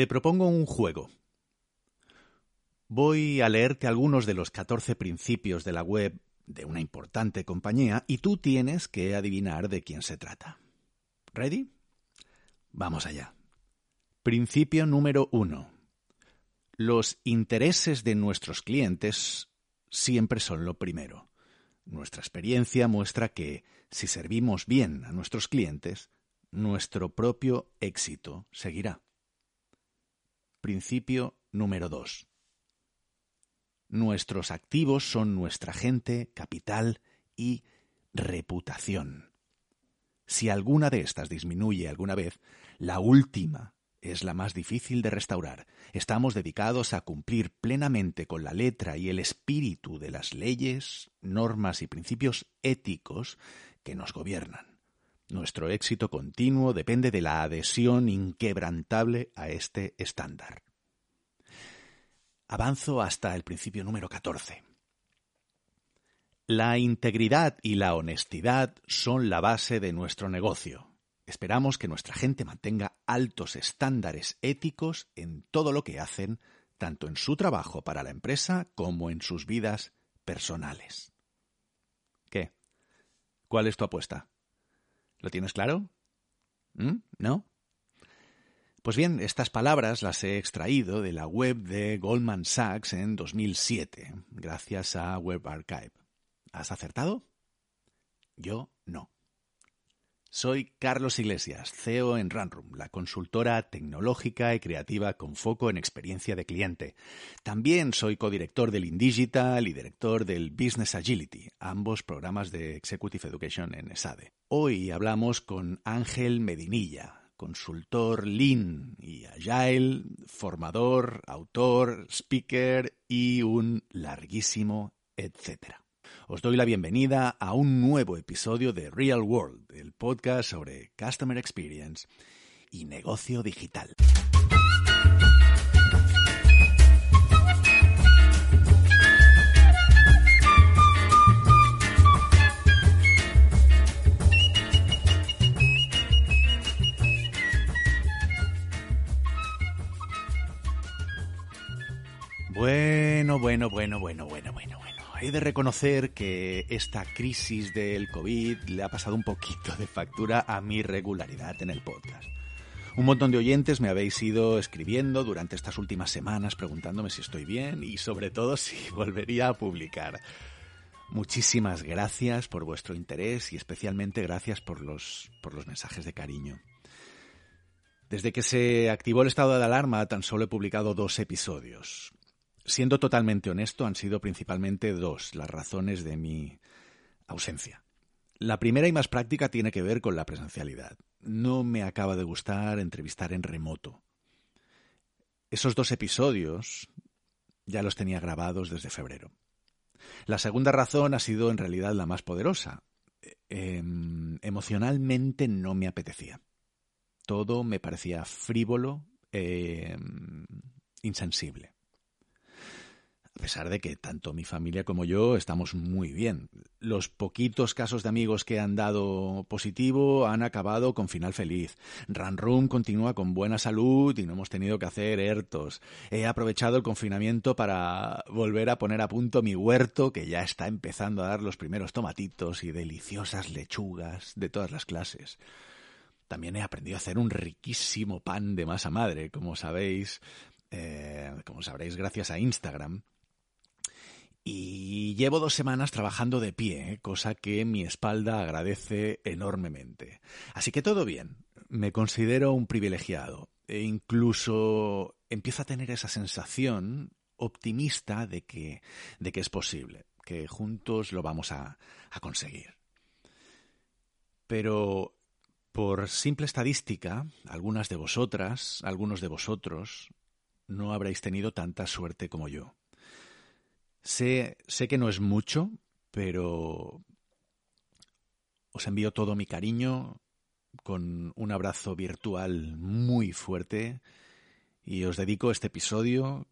Te propongo un juego. Voy a leerte algunos de los 14 principios de la web de una importante compañía y tú tienes que adivinar de quién se trata. ¿Ready? Vamos allá. Principio número uno. Los intereses de nuestros clientes siempre son lo primero. Nuestra experiencia muestra que si servimos bien a nuestros clientes, nuestro propio éxito seguirá. Principio número 2. Nuestros activos son nuestra gente, capital y reputación. Si alguna de estas disminuye alguna vez, la última es la más difícil de restaurar. Estamos dedicados a cumplir plenamente con la letra y el espíritu de las leyes, normas y principios éticos que nos gobiernan. Nuestro éxito continuo depende de la adhesión inquebrantable a este estándar. Avanzo hasta el principio número 14. La integridad y la honestidad son la base de nuestro negocio. Esperamos que nuestra gente mantenga altos estándares éticos en todo lo que hacen, tanto en su trabajo para la empresa como en sus vidas personales. ¿Qué? ¿Cuál es tu apuesta? ¿Lo tienes claro? ¿Mm? ¿No? Pues bien, estas palabras las he extraído de la web de Goldman Sachs en 2007, gracias a Web Archive. ¿Has acertado? Yo no. Soy Carlos Iglesias, CEO en Runroom, la consultora tecnológica y creativa con foco en experiencia de cliente. También soy codirector del InDigital y director del Business Agility, ambos programas de Executive Education en ESADE. Hoy hablamos con Ángel Medinilla, consultor Lean y Agile, formador, autor, speaker y un larguísimo etcétera. Os doy la bienvenida a un nuevo episodio de Real World, el podcast sobre Customer Experience y negocio digital. Bueno, bueno, bueno, bueno, bueno. He de reconocer que esta crisis del COVID le ha pasado un poquito de factura a mi regularidad en el podcast. Un montón de oyentes me habéis ido escribiendo durante estas últimas semanas preguntándome si estoy bien y sobre todo si volvería a publicar. Muchísimas gracias por vuestro interés y especialmente gracias por los, por los mensajes de cariño. Desde que se activó el estado de alarma tan solo he publicado dos episodios. Siendo totalmente honesto, han sido principalmente dos las razones de mi ausencia. La primera y más práctica tiene que ver con la presencialidad. No me acaba de gustar entrevistar en remoto. Esos dos episodios ya los tenía grabados desde febrero. La segunda razón ha sido en realidad la más poderosa. Em, emocionalmente no me apetecía. Todo me parecía frívolo, e insensible a pesar de que tanto mi familia como yo estamos muy bien. Los poquitos casos de amigos que han dado positivo han acabado con final feliz. Run continúa con buena salud y no hemos tenido que hacer hertos. He aprovechado el confinamiento para volver a poner a punto mi huerto que ya está empezando a dar los primeros tomatitos y deliciosas lechugas de todas las clases. También he aprendido a hacer un riquísimo pan de masa madre, como sabéis, eh, como sabréis gracias a Instagram. Y llevo dos semanas trabajando de pie, cosa que mi espalda agradece enormemente. Así que todo bien. Me considero un privilegiado. E incluso empiezo a tener esa sensación optimista de que, de que es posible, que juntos lo vamos a conseguir. Pero por simple estadística, algunas de vosotras, algunos de vosotros, no habréis tenido tanta suerte como yo. Sé, sé que no es mucho, pero os envío todo mi cariño con un abrazo virtual muy fuerte y os dedico este episodio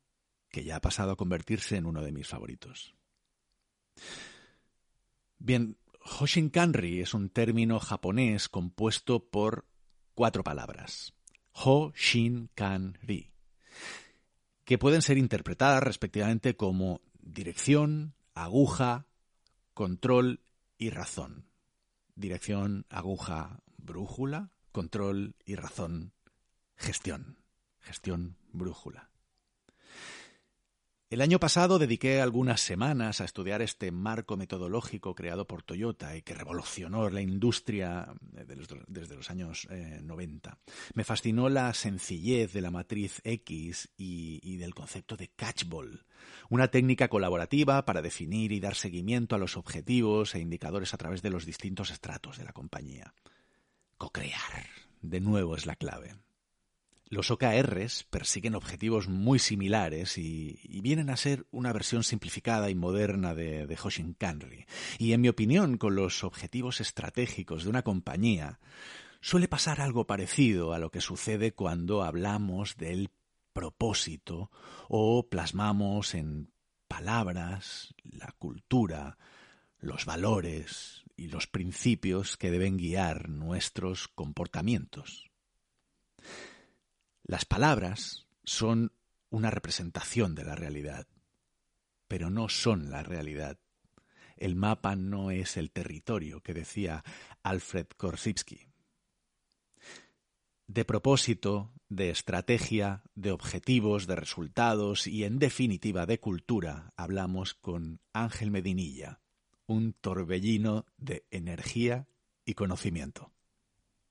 que ya ha pasado a convertirse en uno de mis favoritos. Bien, Hoshinkanri es un término japonés compuesto por cuatro palabras. Ho-shin-kan-ri, que pueden ser interpretadas respectivamente como dirección, aguja, control y razón. Dirección, aguja, brújula, control y razón, gestión. Gestión, brújula. El año pasado dediqué algunas semanas a estudiar este marco metodológico creado por Toyota y que revolucionó la industria desde los años 90. Eh, Me fascinó la sencillez de la matriz X y, y del concepto de catchball, una técnica colaborativa para definir y dar seguimiento a los objetivos e indicadores a través de los distintos estratos de la compañía. Cocrear, de nuevo, es la clave. Los OKRs persiguen objetivos muy similares y, vienen a ser una versión simplificada y moderna de, de Hoshin Kanri. Y en mi opinión, con los objetivos estratégicos de una compañía, suele pasar algo parecido a lo que sucede cuando hablamos del propósito o plasmamos en palabras la cultura, los valores y los principios que deben guiar nuestros comportamientos. Las palabras son una representación de la realidad, pero no son la realidad. El mapa no es el territorio que decía Alfred Korsivsky. De propósito, de estrategia, de objetivos, de resultados y, en definitiva, de cultura, hablamos con Ángel Medinilla, un torbellino de energía y conocimiento.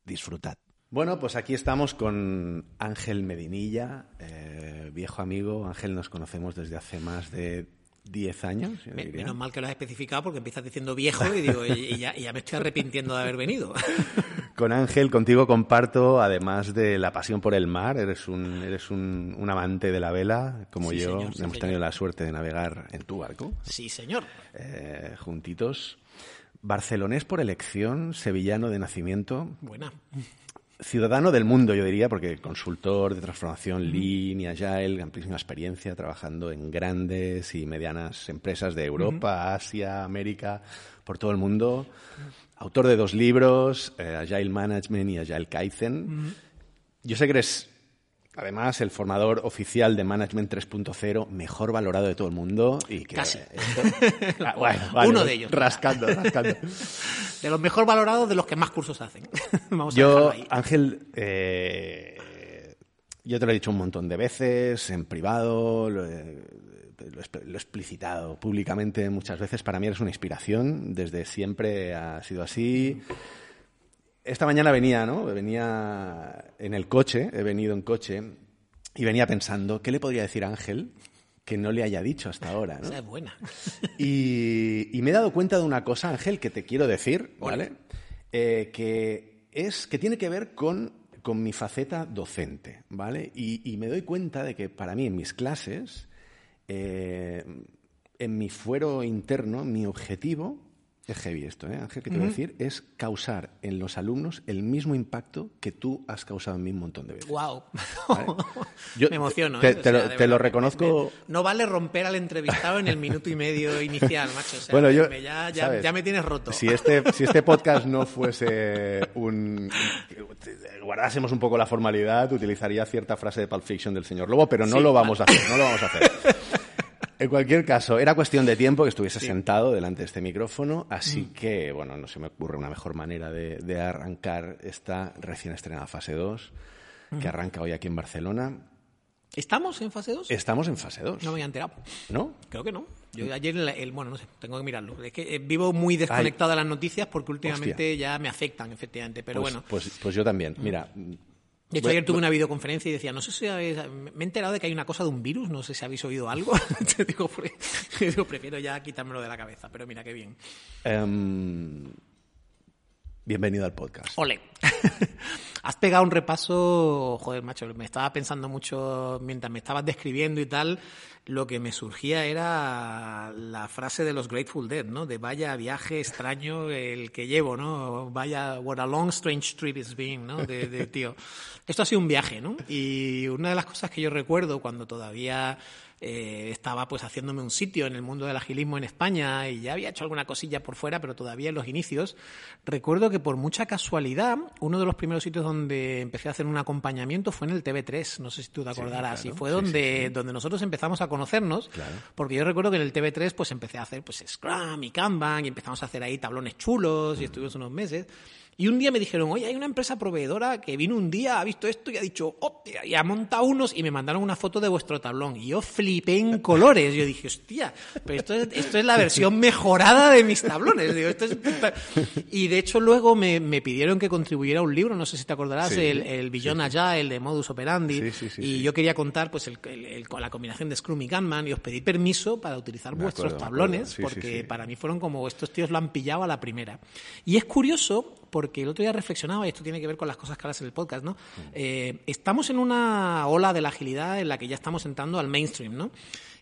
Disfrutad. Bueno, pues aquí estamos con Ángel Medinilla, eh, viejo amigo. Ángel, nos conocemos desde hace más de 10 años. Menos mal que lo has especificado porque empiezas diciendo viejo y, digo, y, ya, me estoy arrepintiendo de haber venido. Con Ángel, contigo comparto, además de la pasión por el mar, eres un, eres un, amante de la vela, como yo. Hemos tenido la suerte de navegar en tu barco. Sí, señor. Eh, juntitos. Barcelonés por elección, sevillano de nacimiento. Buena ciudadano del mundo, yo diría, porque consultor de transformación Lean y Agile, amplísima experiencia trabajando en grandes y medianas empresas de Europa, Asia, América, por todo el mundo. Autor de dos libros, eh, Agile Management y Agile Kaizen. Yo sé que eres Además, el formador oficial de Management 3.0 mejor valorado de todo el mundo. Y que Casi. Ah, Uno de ellos. Rascando, rascando. De los mejor valorados, de los que más cursos hacen. Vamos yo, Ángel, eh, yo te lo he dicho un montón de veces, en privado, lo he, explicitado públicamente muchas veces. Para mí eres una inspiración, desde siempre ha sido así esta mañana venía, ¿no? Venía en el coche, he venido en coche y venía pensando, ¿qué le podría decir a Ángel que no le haya dicho hasta ahora? ¿no? Esa es buena. Y, me he dado cuenta de una cosa, Ángel, que te quiero decir, ¿vale? Eh, que es que tiene que ver con, con mi faceta docente, ¿vale? Y, me doy cuenta de que para mí en mis clases, eh, en mi fuero interno, mi objetivo es heavy esto, ¿eh, Ángel? ¿Qué te voy a decir? Es causar en los alumnos el mismo impacto que tú has causado en mí un montón de veces. ¡Wow! me emociono. Te, ¿eh? lo, reconozco. no vale romper al entrevistado en el minuto y medio inicial, macho. bueno, yo, ya, ya, me tienes roto. Si este, si este podcast no fuese un. guardásemos un poco la formalidad, utilizaría cierta frase de Pulp Fiction del señor Lobo, pero no lo vamos a hacer. No lo vamos a hacer. En cualquier caso, era cuestión de tiempo que estuviese sentado delante de este micrófono, así mm. que, bueno, no se me ocurre una mejor manera de, arrancar esta recién estrenada fase 2, que arranca hoy aquí en Barcelona. ¿Estamos en fase 2? Estamos en fase 2. No me había enterado. ¿No? Creo que no. Yo ayer, el, bueno, no sé, tengo que mirarlo. Es que eh, vivo muy desconectado de las noticias porque últimamente ya me afectan, efectivamente. Pero pues, bueno. Pues, pues yo también. Mira, de hecho, ayer tuve una videoconferencia y decía, no sé si habéis, me he enterado de que hay una cosa de un virus, no sé si habéis oído algo. digo, digo, prefiero ya quitármelo de la cabeza, pero mira qué bien. Em, bienvenido al podcast. Ole. Has pegado un repaso, joder, macho, me estaba pensando mucho mientras me estabas describiendo y tal, lo que me surgía era la frase de los Grateful Dead, ¿no? De vaya viaje extraño el que llevo, ¿no? Vaya, what a long strange trip it's been, ¿no? De, de tío. Esto ha sido un viaje, ¿no? Y una de las cosas que yo recuerdo cuando todavía eh, estaba pues haciéndome un sitio en el mundo del agilismo en España y ya había hecho alguna cosilla por fuera, pero todavía en los inicios. Recuerdo que por mucha casualidad, uno de los primeros sitios donde empecé a hacer un acompañamiento fue en el TV3, no sé si tú te acordarás, y fue donde, donde nosotros empezamos a conocernos, porque yo recuerdo que en el TV3 pues empecé a hacer pues Scrum y Kanban y empezamos a hacer ahí tablones chulos y estuvimos unos meses. Y un día me dijeron, oye, hay una empresa proveedora que vino un día, ha visto esto y ha dicho, hostia, y ha montado unos y me mandaron una foto de vuestro tablón. Y yo flipé en colores. Yo dije, hostia, pero esto es, esto es la versión mejorada de mis tablones. Digo, esto es... Y de hecho luego me, me, pidieron que contribuyera a un libro, no sé si te acordarás, el, el Billón Allá, el de Modus Operandi. y yo quería contar pues el, la combinación de Scrum y Gunman y os pedí permiso para utilizar vuestros tablones porque para mí fueron como estos tíos lo han pillado a la primera. Y es curioso porque el otro día reflexionaba, y esto tiene que ver con las cosas que hablas en el podcast, ¿no? Eh, estamos en una ola de la agilidad en la que ya estamos entrando al mainstream, ¿no?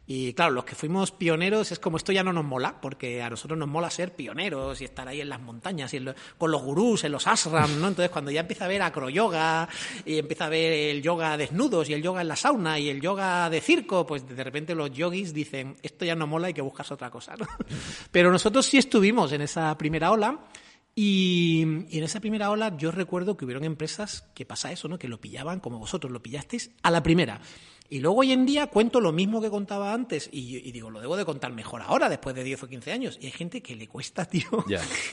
Y claro, los que fuimos pioneros es como esto ya no nos mola, porque a nosotros nos mola ser pioneros y estar ahí en las montañas y con los gurús, en los ashram, ¿no? Entonces cuando ya empieza a ver acroyoga y empieza a ver el yoga desnudos y el yoga en la sauna y el yoga de circo, pues de repente los yogis dicen, esto ya no mola, hay que buscarse otra cosa, ¿no? Pero nosotros sí estuvimos en esa primera ola y, en esa primera ola yo recuerdo que hubieron empresas que pasa eso, ¿no? Que lo pillaban como vosotros lo pillasteis a la primera. Y luego hoy en día cuento lo mismo que contaba antes y, digo, lo debo de contar mejor ahora, después de 10 o 15 años. Y hay gente que le cuesta, tío,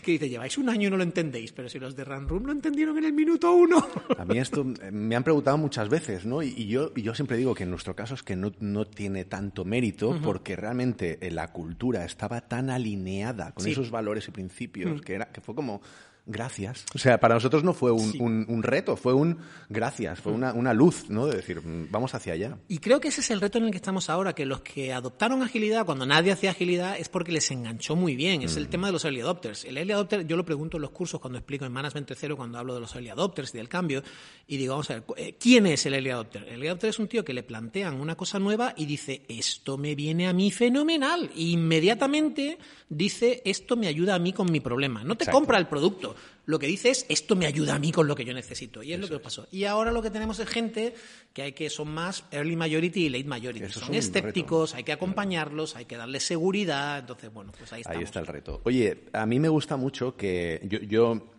que dice, lleváis un año y no lo entendéis, pero si los de Run Room lo entendieron en el minuto uno. A mí esto me han preguntado muchas veces, ¿no? Y, yo, yo siempre digo que en nuestro caso es que no, no tiene tanto mérito porque realmente eh, la cultura estaba tan alineada con esos valores y principios que, era, que fue como gracias. O sea, para nosotros no fue un, un, reto, fue un gracias, fue una, una, luz, ¿no? De decir, mm, vamos hacia allá. Y creo que ese es el reto en el que estamos ahora, que los que adoptaron agilidad cuando nadie hacía agilidad es porque les enganchó muy bien. Es el mm. tema de los early adopters. El early adopter, yo lo pregunto en los cursos cuando explico en Management Cero, cuando hablo de los early adopters y del cambio, y digo, vamos a ver, eh, ¿quién es el early adopter? El early adopter es un tío que le plantean una cosa nueva y dice, esto me viene a mí fenomenal. E inmediatamente dice, esto me ayuda a mí con mi problema. No te compra el producto lo que dice es esto me ayuda a mí con lo que yo necesito. Y es lo que pasó. Y ahora lo que tenemos es gente que hay que son más early majority y late majority. son escépticos, hay que acompañarlos, hay que darles seguridad. Entonces, bueno, pues ahí, ahí está el reto. Oye, a mí me gusta mucho que yo,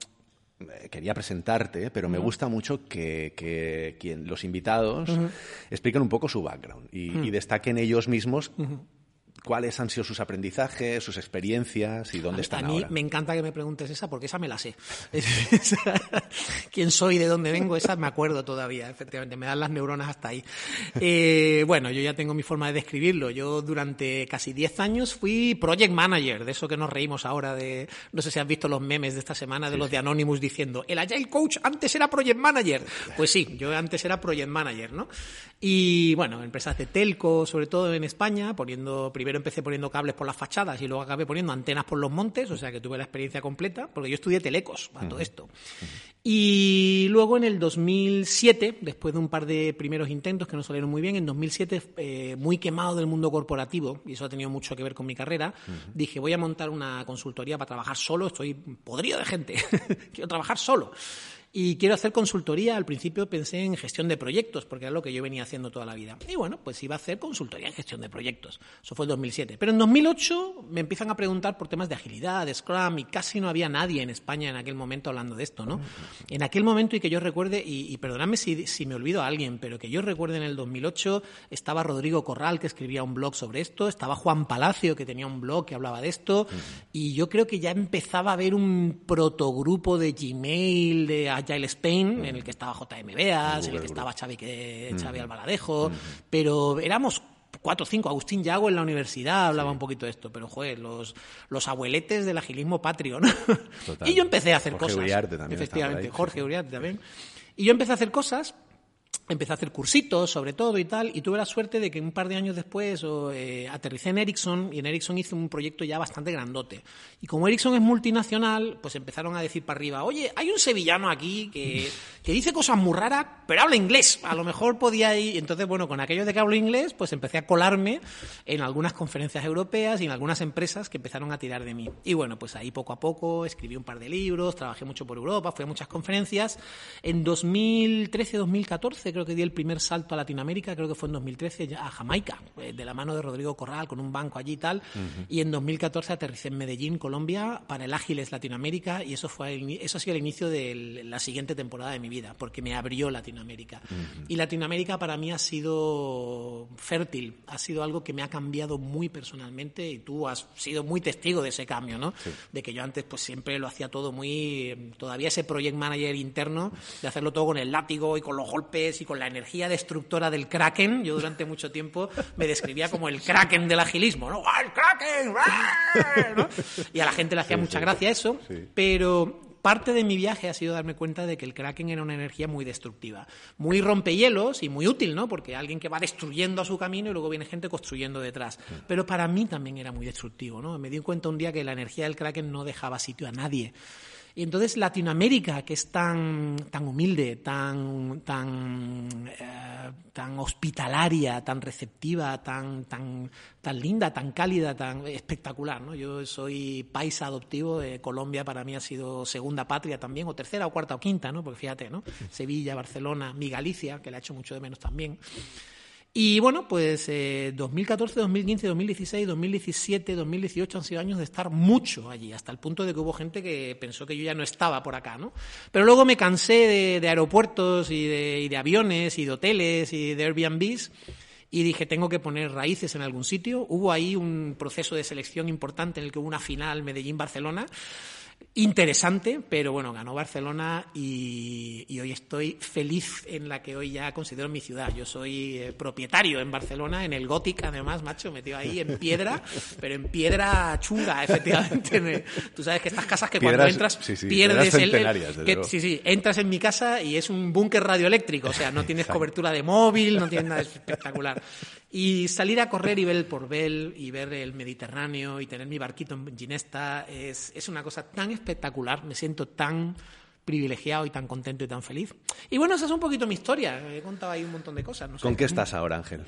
eh, quería presentarte, pero me gusta mucho que, quien, los invitados expliquen un poco su background y, destaquen ellos mismos cuáles han sido sus aprendizajes, sus experiencias y dónde están ahora. A mí me encanta que me preguntes esa porque esa me la sé. Quién soy, de dónde vengo, esa me acuerdo todavía, efectivamente, me dan las neuronas hasta ahí. Eh, bueno, yo ya tengo mi forma de describirlo. Yo durante casi 10 años fui project manager, de eso que nos reímos ahora de, no sé si has visto los memes de esta semana de los de Anonymous diciendo, el Agile Coach antes era project manager. Pues sí, yo antes era project manager, ¿no? Y bueno, empresas de telco, sobre todo en España, poniendo primero empecé poniendo cables por las fachadas y luego acabé poniendo antenas por los montes, o sea que tuve la experiencia completa, porque yo estudié telecos para todo esto. Y luego en el 2007, después de un par de primeros intentos que no salieron muy bien, en 2007, eh, muy quemado del mundo corporativo, y eso ha tenido mucho que ver con mi carrera, dije, voy a montar una consultoría para trabajar solo, estoy podrido de gente, quiero trabajar solo. Y quiero hacer consultoría. Al principio pensé en gestión de proyectos, porque era lo que yo venía haciendo toda la vida. Y bueno, pues iba a hacer consultoría en gestión de proyectos. Eso fue en 2007. Pero en 2008 me empiezan a preguntar por temas de agilidad, de Scrum, y casi no había nadie en España en aquel momento hablando de esto, ¿no? En aquel momento, y que yo recuerde, y, perdonadme si, si, me olvido a alguien, pero que yo recuerde en el 2008, estaba Rodrigo Corral, que escribía un blog sobre esto, estaba Juan Palacio, que tenía un blog que hablaba de esto, y yo creo que ya empezaba a haber un protogrupo de Gmail, de Agile Spain, en el que estaba JM Beas, en el que estaba Xavi, que, Xavi Albaladejo, pero éramos cuatro o cinco. Agustín Yago en la universidad hablaba un poquito de esto, pero joder, los, los abueletes del agilismo patrio, y yo empecé a hacer Jorge cosas. Uriarte también Efectivamente, Jorge Uriarte también. Y yo empecé a hacer cosas empecé a hacer cursitos sobre todo y tal, y tuve la suerte de que un par de años después eh, aterricé en Ericsson y en Ericsson hice un proyecto ya bastante grandote. Y como Ericsson es multinacional, pues empezaron a decir para arriba, oye, hay un sevillano aquí que, que dice cosas muy raras, pero habla inglés. A lo mejor podía ir. Entonces, bueno, con aquello de que hablo inglés, pues empecé a colarme en algunas conferencias europeas y en algunas empresas que empezaron a tirar de mí. Y bueno, pues ahí poco a poco escribí un par de libros, trabajé mucho por Europa, fui a muchas conferencias. En 2013-2014 creo que di el primer salto a Latinoamérica, creo que fue en 2013, a Jamaica, eh, de la mano de Rodrigo Corral, con un banco allí y tal. Y en 2014 aterricé en Medellín, Colombia, para el Ágiles Latinoamérica, y eso, fue eso ha sido el inicio de la siguiente temporada de mi vida, porque me abrió Latinoamérica. Y Latinoamérica para mí ha sido fértil, ha sido algo que me ha cambiado muy personalmente, y tú has sido muy testigo de ese cambio, ¿no? De que yo antes pues siempre lo hacía todo muy... Todavía ese project manager interno, de hacerlo todo con el látigo y con los golpes y con la energía destructora del kraken. Yo durante mucho tiempo me describía como el kraken del agilismo, ¿no? ¡Ah, ¡El kraken! Y a la gente le hacía mucha gracia eso, pero parte de mi viaje ha sido darme cuenta de que el Kraken era una energía muy destructiva, muy rompehielos y muy útil, ¿no? Porque alguien que va destruyendo a su camino y luego viene gente construyendo detrás. Pero para mí también era muy destructivo, ¿no? Me di cuenta un día que la energía del Kraken no dejaba sitio a nadie. Y entonces Latinoamérica, que es tan, tan humilde, tan, tan, eh, tan hospitalaria, tan receptiva, tan, tan, tan linda, tan cálida, tan espectacular. ¿no? Yo soy paisa adoptivo, de Colombia para mí ha sido segunda patria también, o tercera, o cuarta, o quinta, ¿no? porque fíjate, ¿no? Sevilla, Barcelona, mi Galicia, que la he hecho mucho de menos también. Y bueno, pues 2014, 2015, 2016, 2017, 2018 han sido años de estar mucho allí, hasta el punto de que hubo gente que pensó que yo ya no estaba por acá, ¿no? Pero luego me cansé de, aeropuertos y de, y de, aviones y de hoteles y de Airbnbs y dije, tengo que poner raíces en algún sitio. Hubo ahí un proceso de selección importante en el que hubo una final Medellín-Barcelona interesante, pero bueno, ganó Barcelona y, hoy estoy feliz en la que hoy ya considero mi ciudad. Yo soy eh, propietario en Barcelona, en el Gothic, además, macho, metido ahí en piedra, pero en piedra chunga, efectivamente. Tú sabes que estas casas que cuando entras pierdes el, sí, sí, entras en mi casa y es un búnker radioeléctrico, o sea, no tienes cobertura de móvil, no tienes nada espectacular. Y salir a correr y ver el Porvel y ver el Mediterráneo y tener mi barquito en Ginesta es, es una cosa tan espectacular, me siento tan privilegiado y tan contento y tan feliz. Y bueno, esa es un poquito mi historia. He contado ahí un montón de cosas. ¿Con qué estás ahora, Ángel?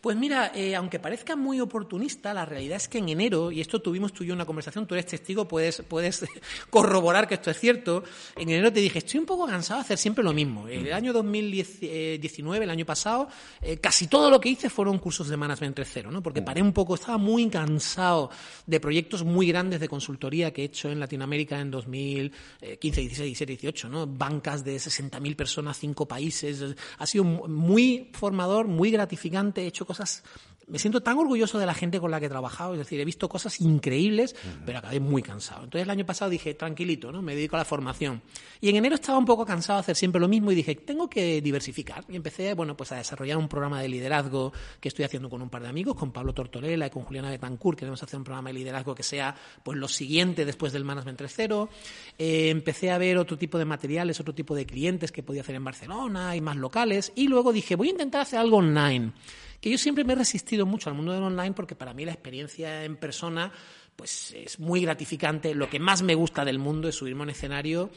Pues mira, eh, aunque parezca muy oportunista, la realidad es que en enero, y esto tuvimos tú y yo una conversación, tú eres testigo, puedes, puedes corroborar que esto es cierto, en enero te dije, estoy un poco cansado de hacer siempre lo mismo. El año 2019, el año pasado, eh, casi todo lo que hice fueron cursos de management 3.0, ¿no? porque paré un poco, estaba muy cansado de proyectos muy grandes de consultoría que he hecho en Latinoamérica en 2015, 16, 17, 18, ¿no? bancas de 60.000 personas, cinco países. Ha sido muy formador, muy gratificante, he hecho cosas me siento tan orgulloso de la gente con la que he trabajado, es decir, he visto cosas increíbles, pero acabé muy cansado. Entonces el año pasado dije, tranquilito, ¿no? Me dedico a la formación. Y en enero estaba un poco cansado de hacer siempre lo mismo y dije, tengo que diversificar. Y empecé, bueno, pues a desarrollar un programa de liderazgo que estoy haciendo con un par de amigos, con Pablo Tortorella y con Juliana Betancourt, queremos hacer un programa de liderazgo que sea pues lo siguiente después del Management 3.0. Eh, empecé a ver otro tipo de materiales, otro tipo de clientes que podía hacer en Barcelona y más locales. Y luego dije, voy a intentar hacer algo online que yo siempre me he resistido mucho al mundo del online porque para mí la experiencia en persona pues es muy gratificante. Lo que más me gusta del mundo es subirme a un escenario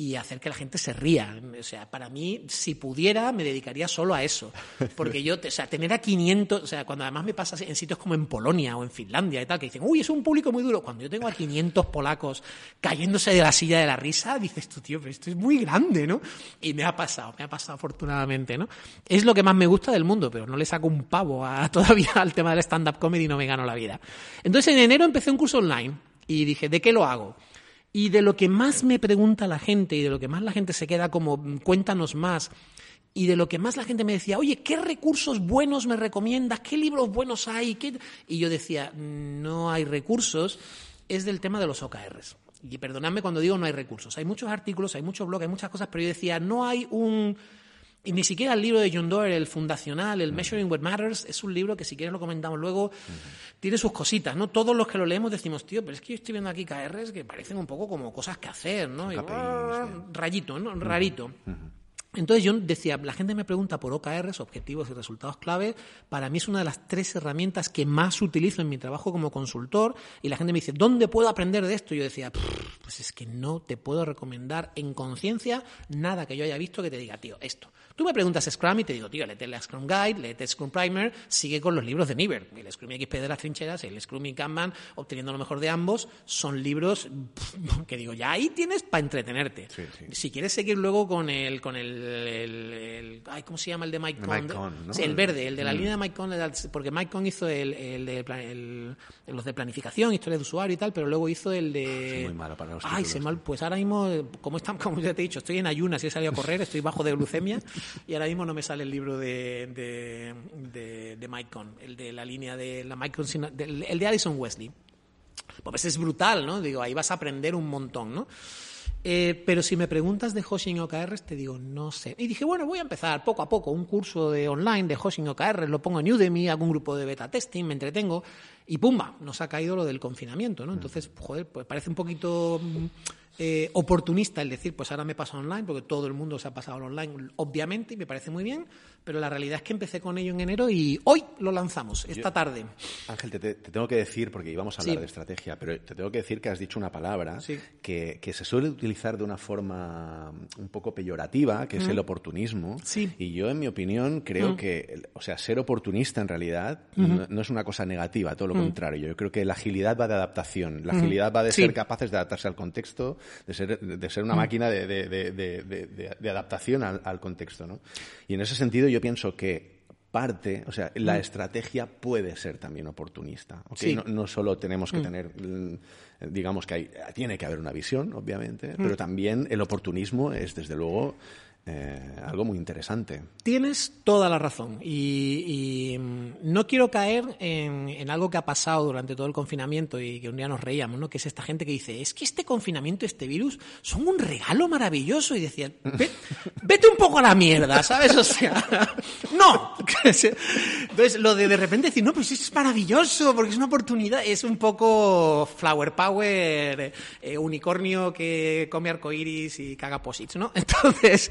y hacer que la gente se ría. O sea, para mí, si pudiera, me dedicaría solo a eso. Porque yo, o sea, tener a 500, o sea, cuando además me pasa en sitios como en Polonia o en Finlandia y tal, que dicen, uy, es un público muy duro. Cuando yo tengo a 500 polacos cayéndose de la silla de la risa, dices tú, tío, pero esto es muy grande, ¿no? Y me ha pasado, me ha pasado afortunadamente, ¿no? Es lo que más me gusta del mundo, pero no le saco un pavo a, todavía al tema del stand-up comedy y no me gano la vida. Entonces, en enero empecé un curso online y dije, ¿de qué lo hago? Y de lo que más me pregunta la gente y de lo que más la gente se queda como cuéntanos más y de lo que más la gente me decía, oye, ¿qué recursos buenos me recomiendas? ¿Qué libros buenos hay? Y yo decía, no hay recursos, es del tema de los OKRs. Y perdonadme cuando digo no hay recursos. Hay muchos artículos, hay muchos blogs, hay muchas cosas, pero yo decía, no hay un y ni siquiera el libro de John Doerr, el fundacional, el Measuring What Matters, es un libro que si quieres lo comentamos luego, tiene sus cositas, ¿no? Todos los que lo leemos decimos, tío, pero es que yo estoy viendo aquí KRs que parecen un poco como cosas que hacer, ¿no? rayito, ¿no? Rarito. Entonces yo decía, la gente me pregunta por OKRs, objetivos y resultados clave. Para mí es una de las tres herramientas que más utilizo en mi trabajo como consultor. Y la gente me dice, ¿dónde puedo aprender de esto? Y yo decía, pues es que no te puedo recomendar en conciencia nada que yo haya visto que te diga, tío, esto. Tú me preguntas Scrum y te digo, tío, léete el Scrum Guide, léete Scrum Primer, sigue con los libros de Niver. El Scrum XP de las trincheras, el Scrum y Kanban, obteniendo lo mejor de ambos, son libros que digo, ya ahí tienes para entretenerte. Si quieres seguir luego con el, con el, ay, ¿cómo se llama el de Mike Cohn? el verde, el de la mm. línea de Mike Cohn, porque Mike Cohn hizo el, el de los de planificación, historia de usuario y tal, pero luego hizo el de... muy malo para los Ay, se mal, pues ahora mismo, como, están, como ya te he dicho, estoy en ayunas y he salido a correr, estoy bajo de glucemia y ahora mismo no me sale el libro de, de, de, Mike Cohn, el de la línea de la Mike Cohn, el de Addison Wesley. Pues es brutal, ¿no? Digo, ahí vas a aprender un montón, ¿no? Eh, pero si me preguntas de hosting OKR, te digo, no sé. Y dije, bueno, voy a empezar poco a poco un curso de online de hosting OKR, lo pongo en Udemy, hago un grupo de beta testing, me entretengo y pumba, nos ha caído lo del confinamiento, ¿no? Entonces, joder, pues parece un poquito mm, eh, oportunista el decir, pues ahora me paso online, porque todo el mundo se ha pasado online, obviamente, y me parece muy bien, pero la realidad es que empecé con ello en enero y hoy lo lanzamos, esta tarde. Ángel, te, tengo que decir, porque íbamos a hablar de estrategia, pero te tengo que decir que has dicho una palabra que, se suele utilizar de una forma un poco peyorativa, que es el oportunismo. Y yo, en mi opinión, creo que, o sea, ser oportunista en realidad no, es una cosa negativa, todo lo contrario. Yo creo que la agilidad va de adaptación, la agilidad va de ser capaces de adaptarse al contexto de ser, de ser una máquina de, de, adaptación al, contexto. ¿no? Y en ese sentido yo pienso que parte, o sea, la mm. estrategia puede ser también oportunista. No, no, solo tenemos que mm. tener, digamos que hay, tiene que haber una visión, obviamente, pero también el oportunismo es, desde luego, eh, algo muy interesante. Tienes toda la razón y, mm, no quiero caer en, algo que ha pasado durante todo el confinamiento y que un día nos reíamos, ¿no? que es esta gente que dice, es que este confinamiento, este virus, son un regalo maravilloso y decían, vete un poco a la mierda, ¿sabes? O sea, no. Entonces, lo de de repente decir, no, pues es maravilloso porque es una oportunidad, es un poco flower power, eh, unicornio que come arcoiris y caga posits, ¿no? Entonces,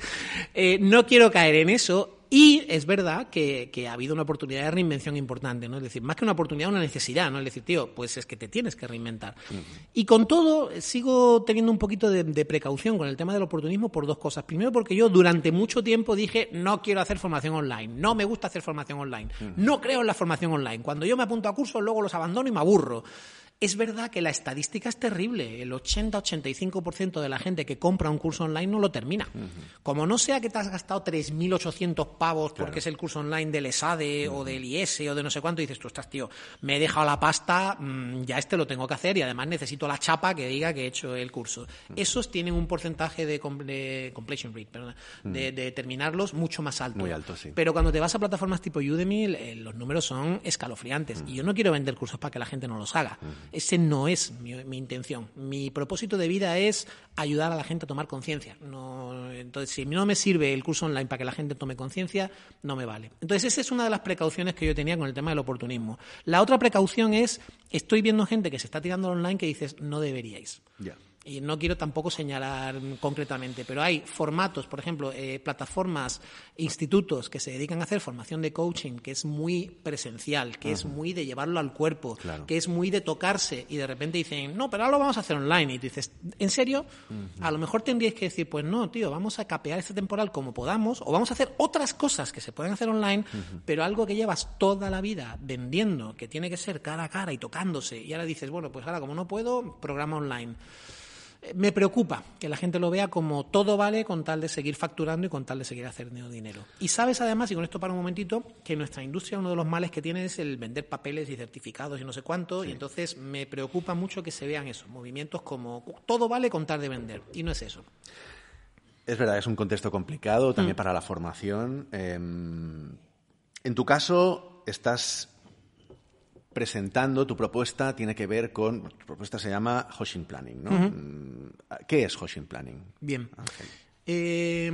eh, no quiero caer en eso. Y es verdad que, ha habido una oportunidad de reinvención importante, ¿no? Es decir, más que una oportunidad, una necesidad, ¿no? Es decir, tío, pues es que te tienes que reinventar. Y con todo, sigo teniendo un poquito de, precaución con el tema del oportunismo por dos cosas. Primero, porque yo durante mucho tiempo dije, no quiero hacer formación online, no me gusta hacer formación online, no creo en la formación online. Cuando yo me apunto a cursos, luego los abandono y me aburro. Es verdad que la estadística es terrible. El 80-85% de la gente que compra un curso online no lo termina. Como no sea que te has gastado 3.800 pavos porque es el curso online del ESADE o del IS o de no sé cuánto, y dices, tú estás, tío, me he dejado la pasta, mm, ya este lo tengo que hacer y además necesito la chapa que diga que he hecho el curso. Esos tienen un porcentaje de, completion rate, perdón, de, terminarlos mucho más alto. Muy alto, sí. Pero cuando te vas a plataformas tipo Udemy, los números son escalofriantes. Y yo no quiero vender cursos para que la gente no los haga. Ese no es mi, intención. Mi propósito de vida es ayudar a la gente a tomar conciencia. No, entonces, si no me sirve el curso online para que la gente tome conciencia, no me vale. Entonces, esa es una de las precauciones que yo tenía con el tema del oportunismo. La otra precaución es, estoy viendo gente que se está tirando online que dices, no deberíais y no quiero tampoco señalar concretamente, pero hay formatos, por ejemplo, eh, plataformas, institutos que se dedican a hacer formación de coaching, que es muy presencial, que es muy de llevarlo al cuerpo, que es muy de tocarse y de repente dicen, no, pero ahora lo vamos a hacer online. Y tú dices, ¿en serio? A lo mejor tendríais que decir, pues no, tío, vamos a capear este temporal como podamos o vamos a hacer otras cosas que se pueden hacer online, pero algo que llevas toda la vida vendiendo, que tiene que ser cara a cara y tocándose, y ahora dices, bueno, pues ahora como no puedo, programa online. Me preocupa que la gente lo vea como todo vale con tal de seguir facturando y con tal de seguir haciendo dinero. Y sabes además, y con esto para un momentito, que nuestra industria uno de los males que tiene es el vender papeles y certificados y no sé cuánto, y entonces me preocupa mucho que se vean esos movimientos como todo vale con tal de vender, y no es eso. Es verdad, es un contexto complicado también mm. para la formación. Em, en tu caso, estás presentando tu propuesta tiene que ver con. Tu propuesta se llama Hoshin Planning, ¿no? Mm, ¿Qué es Hoshin Planning? Bien. Eh,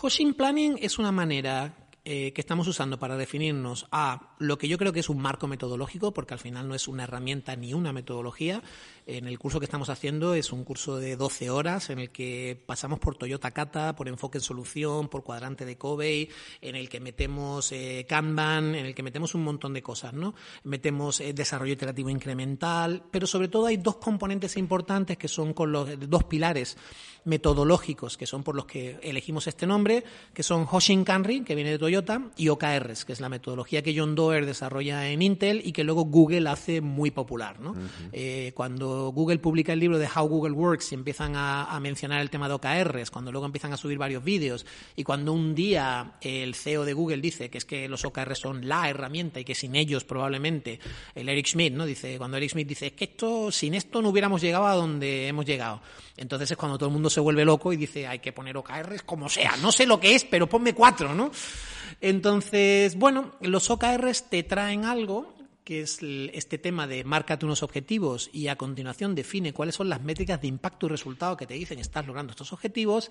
Hoshin Planning es una manera eh, que estamos usando para definirnos a lo que yo creo que es un marco metodológico, porque al final no es una herramienta ni una metodología. En el curso que estamos haciendo es un curso de 12 horas en el que pasamos por Toyota Kata, por enfoque en solución, por cuadrante de Kobe, en el que metemos eh, Kanban, en el que metemos un montón de cosas, ¿no? Metemos eh, desarrollo iterativo incremental, pero sobre todo hay dos componentes importantes que son con los dos pilares metodológicos, que son por los que elegimos este nombre, que son Hoshin Kanri, que viene de Toyota, y OKRs, que es la metodología que John Doerr desarrolla en Intel y que luego Google hace muy popular. ¿no? Eh, cuando Google publica el libro de How Google Works y empiezan a, mencionar el tema de OKRs, cuando luego empiezan a subir varios vídeos, y cuando un día el CEO de Google dice que es que los OKRs son la herramienta y que sin ellos probablemente, el Eric Schmidt, ¿no? Dice, cuando Eric Schmidt dice, es que esto, sin esto no hubiéramos llegado a donde hemos llegado. Entonces es cuando todo el mundo se vuelve loco y dice, hay que poner OKRs como sea. No sé lo que es, pero ponme cuatro, ¿no? Entonces, bueno, los OKRs te traen algo que es este tema de márcate unos objetivos y a continuación define cuáles son las métricas de impacto y resultado que te dicen estás logrando estos objetivos,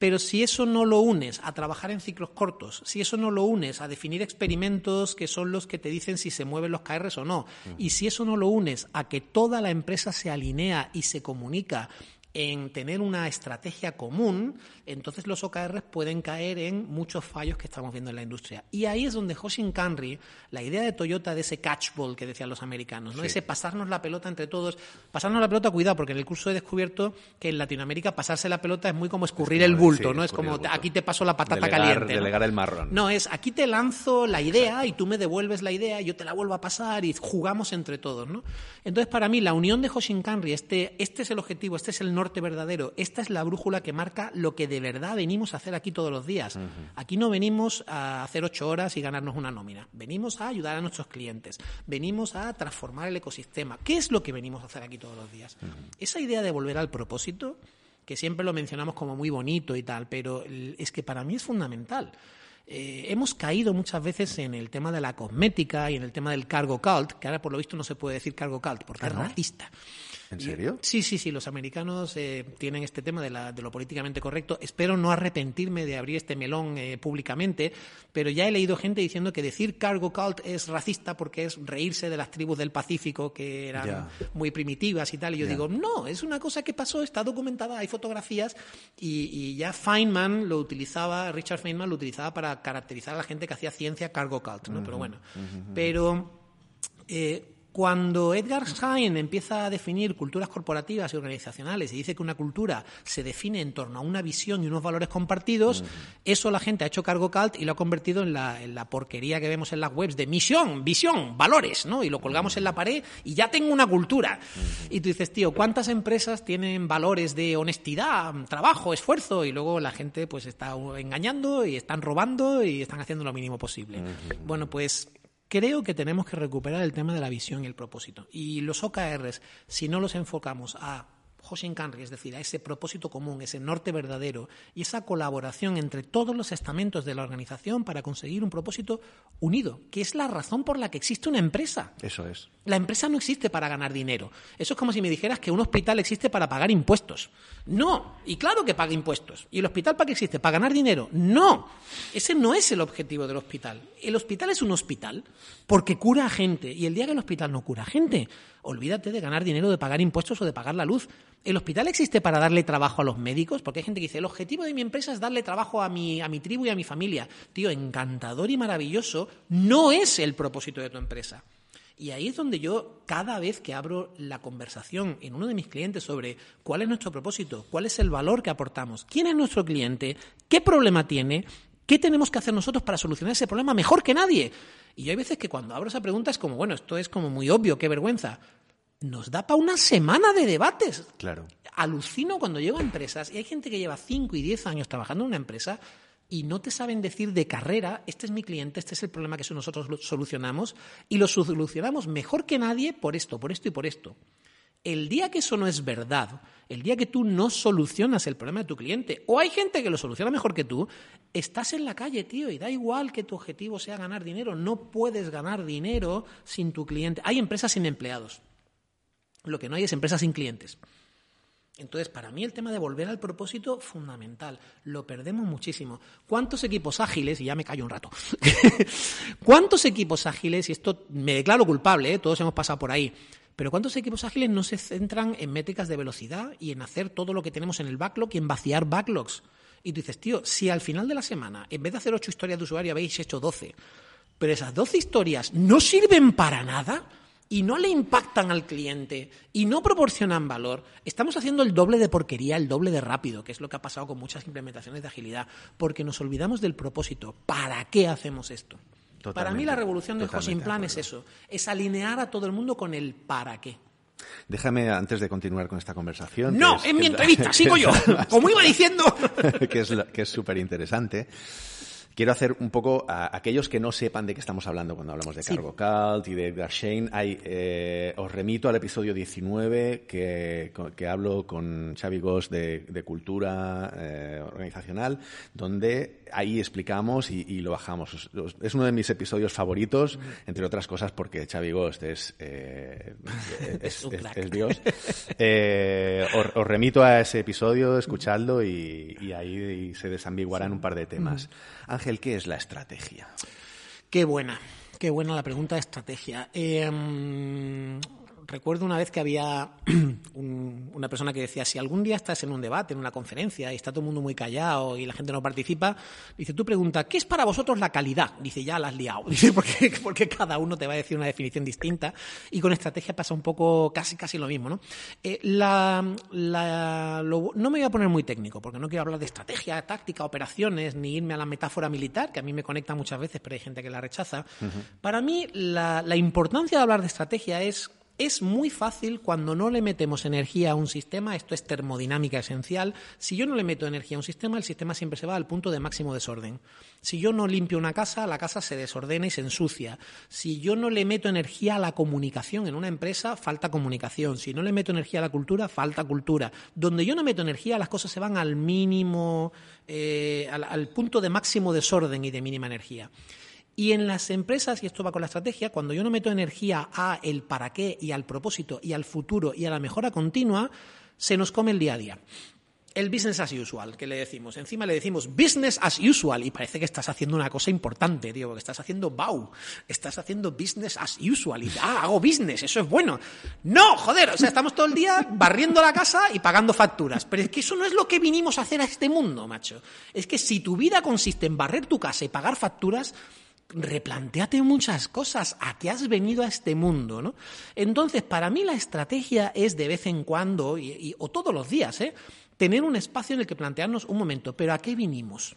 pero si eso no lo unes a trabajar en ciclos cortos, si eso no lo unes a definir experimentos que son los que te dicen si se mueven los KRs o no, y si eso no lo unes a que toda la empresa se alinea y se comunica en tener una estrategia común, entonces los OKRs pueden caer en muchos fallos que estamos viendo en la industria. Y ahí es donde Hoshin Kanri, la idea de Toyota de ese catchball que decían los americanos, ¿no? ese pasarnos la pelota entre todos, pasarnos la pelota, cuidado, porque en el curso he descubierto que en Latinoamérica pasarse la pelota es muy como escurrir el bulto, ¿no? Es como aquí te paso la patata caliente. Delegar el marrón. No, es aquí te lanzo la idea y tú me devuelves la idea, yo te la vuelvo a pasar y jugamos entre todos, ¿no? Entonces, para mí, la unión de Hoshin Kanri, este, este es el objetivo, este es el norte verdadero, esta es la brújula que marca lo que de verdad venimos a hacer aquí todos los días. Aquí no venimos a hacer ocho horas y ganarnos una nómina. Venimos a ayudar a nuestros clientes. Venimos a transformar el ecosistema. ¿Qué es lo que venimos a hacer aquí todos los días? Esa idea de volver al propósito, que siempre lo mencionamos como muy bonito y tal, pero es que para mí es fundamental. Eh, hemos caído muchas veces en el tema de la cosmética y en el tema del cargo cult, que ahora por lo visto no se puede decir cargo cult porque es racista. ¿En serio? sí, sí, sí. Los americanos eh, tienen este tema de, la, de, lo políticamente correcto. Espero no arrepentirme de abrir este melón eh, públicamente, pero ya he leído gente diciendo que decir cargo cult es racista porque es reírse de las tribus del Pacífico que eran muy primitivas y tal. Y yo digo, no, es una cosa que pasó, está documentada, hay fotografías y, ya Feynman lo utilizaba, Richard Feynman lo utilizaba para caracterizar a la gente que hacía ciencia cargo cult, ¿no? pero bueno, pero... Eh, cuando Edgar Schein empieza a definir culturas corporativas y organizacionales y dice que una cultura se define en torno a una visión y unos valores compartidos, eso la gente ha hecho cargo cult y lo ha convertido en la, en la, porquería que vemos en las webs de misión, visión, valores, ¿no? Y lo colgamos en la pared y ya tengo una cultura. Y tú dices, tío, ¿cuántas empresas tienen valores de honestidad, trabajo, esfuerzo? Y luego la gente pues está engañando y están robando y están haciendo lo mínimo posible. Bueno, pues Creo que tenemos que recuperar el tema de la visión y el propósito. Y los OKRs, si no los enfocamos a Kanri, es decir, a ese propósito común, ese norte verdadero y esa colaboración entre todos los estamentos de la organización para conseguir un propósito unido, que es la razón por la que existe una empresa. Eso es. La empresa no existe para ganar dinero. Eso es como si me dijeras que un hospital existe para pagar impuestos. No, y claro que paga impuestos. ¿Y el hospital para qué existe? ¿Para ganar dinero? No, ese no es el objetivo del hospital. El hospital es un hospital porque cura a gente y el día que el hospital no cura a gente, olvídate de ganar dinero, de pagar impuestos o de pagar la luz. ¿El hospital existe para darle trabajo a los médicos? Porque hay gente que dice, el objetivo de mi empresa es darle trabajo a mi, a mi tribu y a mi familia. Tío, encantador y maravilloso, no es el propósito de tu empresa. Y ahí es donde yo, cada vez que abro la conversación en uno de mis clientes sobre cuál es nuestro propósito, cuál es el valor que aportamos, quién es nuestro cliente, qué problema tiene, qué tenemos que hacer nosotros para solucionar ese problema mejor que nadie. Y hay veces que cuando abro esa pregunta es como, bueno, esto es como muy obvio, qué vergüenza nos da para una semana de debates. Claro. Alucino cuando llego a empresas y hay gente que lleva 5 y 10 años trabajando en una empresa y no te saben decir de carrera, este es mi cliente, este es el problema que nosotros solucionamos y lo solucionamos mejor que nadie por esto, por esto y por esto. El día que eso no es verdad, el día que tú no solucionas el problema de tu cliente, o hay gente que lo soluciona mejor que tú, estás en la calle, tío, y da igual que tu objetivo sea ganar dinero, no puedes ganar dinero sin tu cliente. Hay empresas sin empleados. Lo que no hay es empresas sin clientes. Entonces, para mí el tema de volver al propósito, fundamental. Lo perdemos muchísimo. ¿Cuántos equipos ágiles, y ya me callo un rato, cuántos equipos ágiles, y esto me declaro culpable, ¿eh? todos hemos pasado por ahí, pero ¿cuántos equipos ágiles no se centran en métricas de velocidad y en hacer todo lo que tenemos en el backlog y en vaciar backlogs? Y tú dices, tío, si al final de la semana, en vez de hacer ocho historias de usuario, habéis hecho doce, pero esas doce historias no sirven para nada, y no le impactan al cliente y no proporcionan valor, estamos haciendo el doble de porquería, el doble de rápido, que es lo que ha pasado con muchas implementaciones de agilidad, porque nos olvidamos del propósito. ¿Para qué hacemos esto? Para mí la revolución del plan es eso, es alinear a todo el mundo con el para qué. Déjame, antes de continuar con esta conversación. No, en mi entrevista, sigo yo. Como iba diciendo. que es súper interesante quiero hacer un poco a aquellos que no sepan de qué estamos hablando cuando hablamos de Cargo Cult y de Edgar Shane. Hay, eh, os remito al episodio 19 que, que hablo con Xavi Goss de, Cultura eh, Organizacional, donde ahí explicamos y, lo bajamos. Es uno de mis episodios favoritos, entre otras cosas porque Xavi Gost es, eh, es, Dios. os, remito a ese episodio, escuchadlo y, y ahí se desambiguarán un par de temas. Ángel, ¿qué es la estrategia? Qué buena, qué buena la pregunta de estrategia. Eh, recuerdo una vez que había una persona que decía, si algún día estás en un debate, en una conferencia, y está todo el mundo muy callado y la gente no participa, dice, tú pregunta, ¿qué es para vosotros la calidad? Dice, ya la has liado. Dice, porque, porque cada uno te va a decir una definición distinta. Y con estrategia pasa un poco casi casi lo mismo, ¿no? Eh, la, no me voy a poner muy técnico, porque no quiero hablar de estrategia, táctica, operaciones, ni irme a la metáfora militar, que a mí me conecta muchas veces, pero hay gente que la rechaza. Para mí, la, la importancia de hablar de estrategia es es muy fácil cuando no le metemos energía a un sistema, esto es termodinámica esencial, si yo no le meto energía a un sistema, el sistema siempre se va al punto de máximo desorden. Si yo no limpio una casa, la casa se desordena y se ensucia. Si yo no le meto energía a la comunicación en una empresa, falta comunicación. Si no le meto energía a la cultura, falta cultura. Donde yo no meto energía, las cosas se van al mínimo, eh, al punto de máximo desorden y de mínima energía. Y en las empresas, y esto va con la estrategia, cuando yo no meto energía a el para qué y al propósito y al futuro y a la mejora continua, se nos come el día a día. El business as usual, que le decimos. Encima le decimos business as usual y parece que estás haciendo una cosa importante, digo, que estás haciendo BAU, estás haciendo business as usual y ah, hago business, eso es bueno. No, joder, o sea, estamos todo el día barriendo la casa y pagando facturas, pero es que eso no es lo que vinimos a hacer a este mundo, macho. Es que si tu vida consiste en barrer tu casa y pagar facturas, replanteate muchas cosas. ¿A qué has venido a este mundo? ¿no? Entonces, para mí la estrategia es de vez en cuando, y, o todos los días, ¿eh? tener un espacio en el que plantearnos un momento, pero ¿a qué vinimos?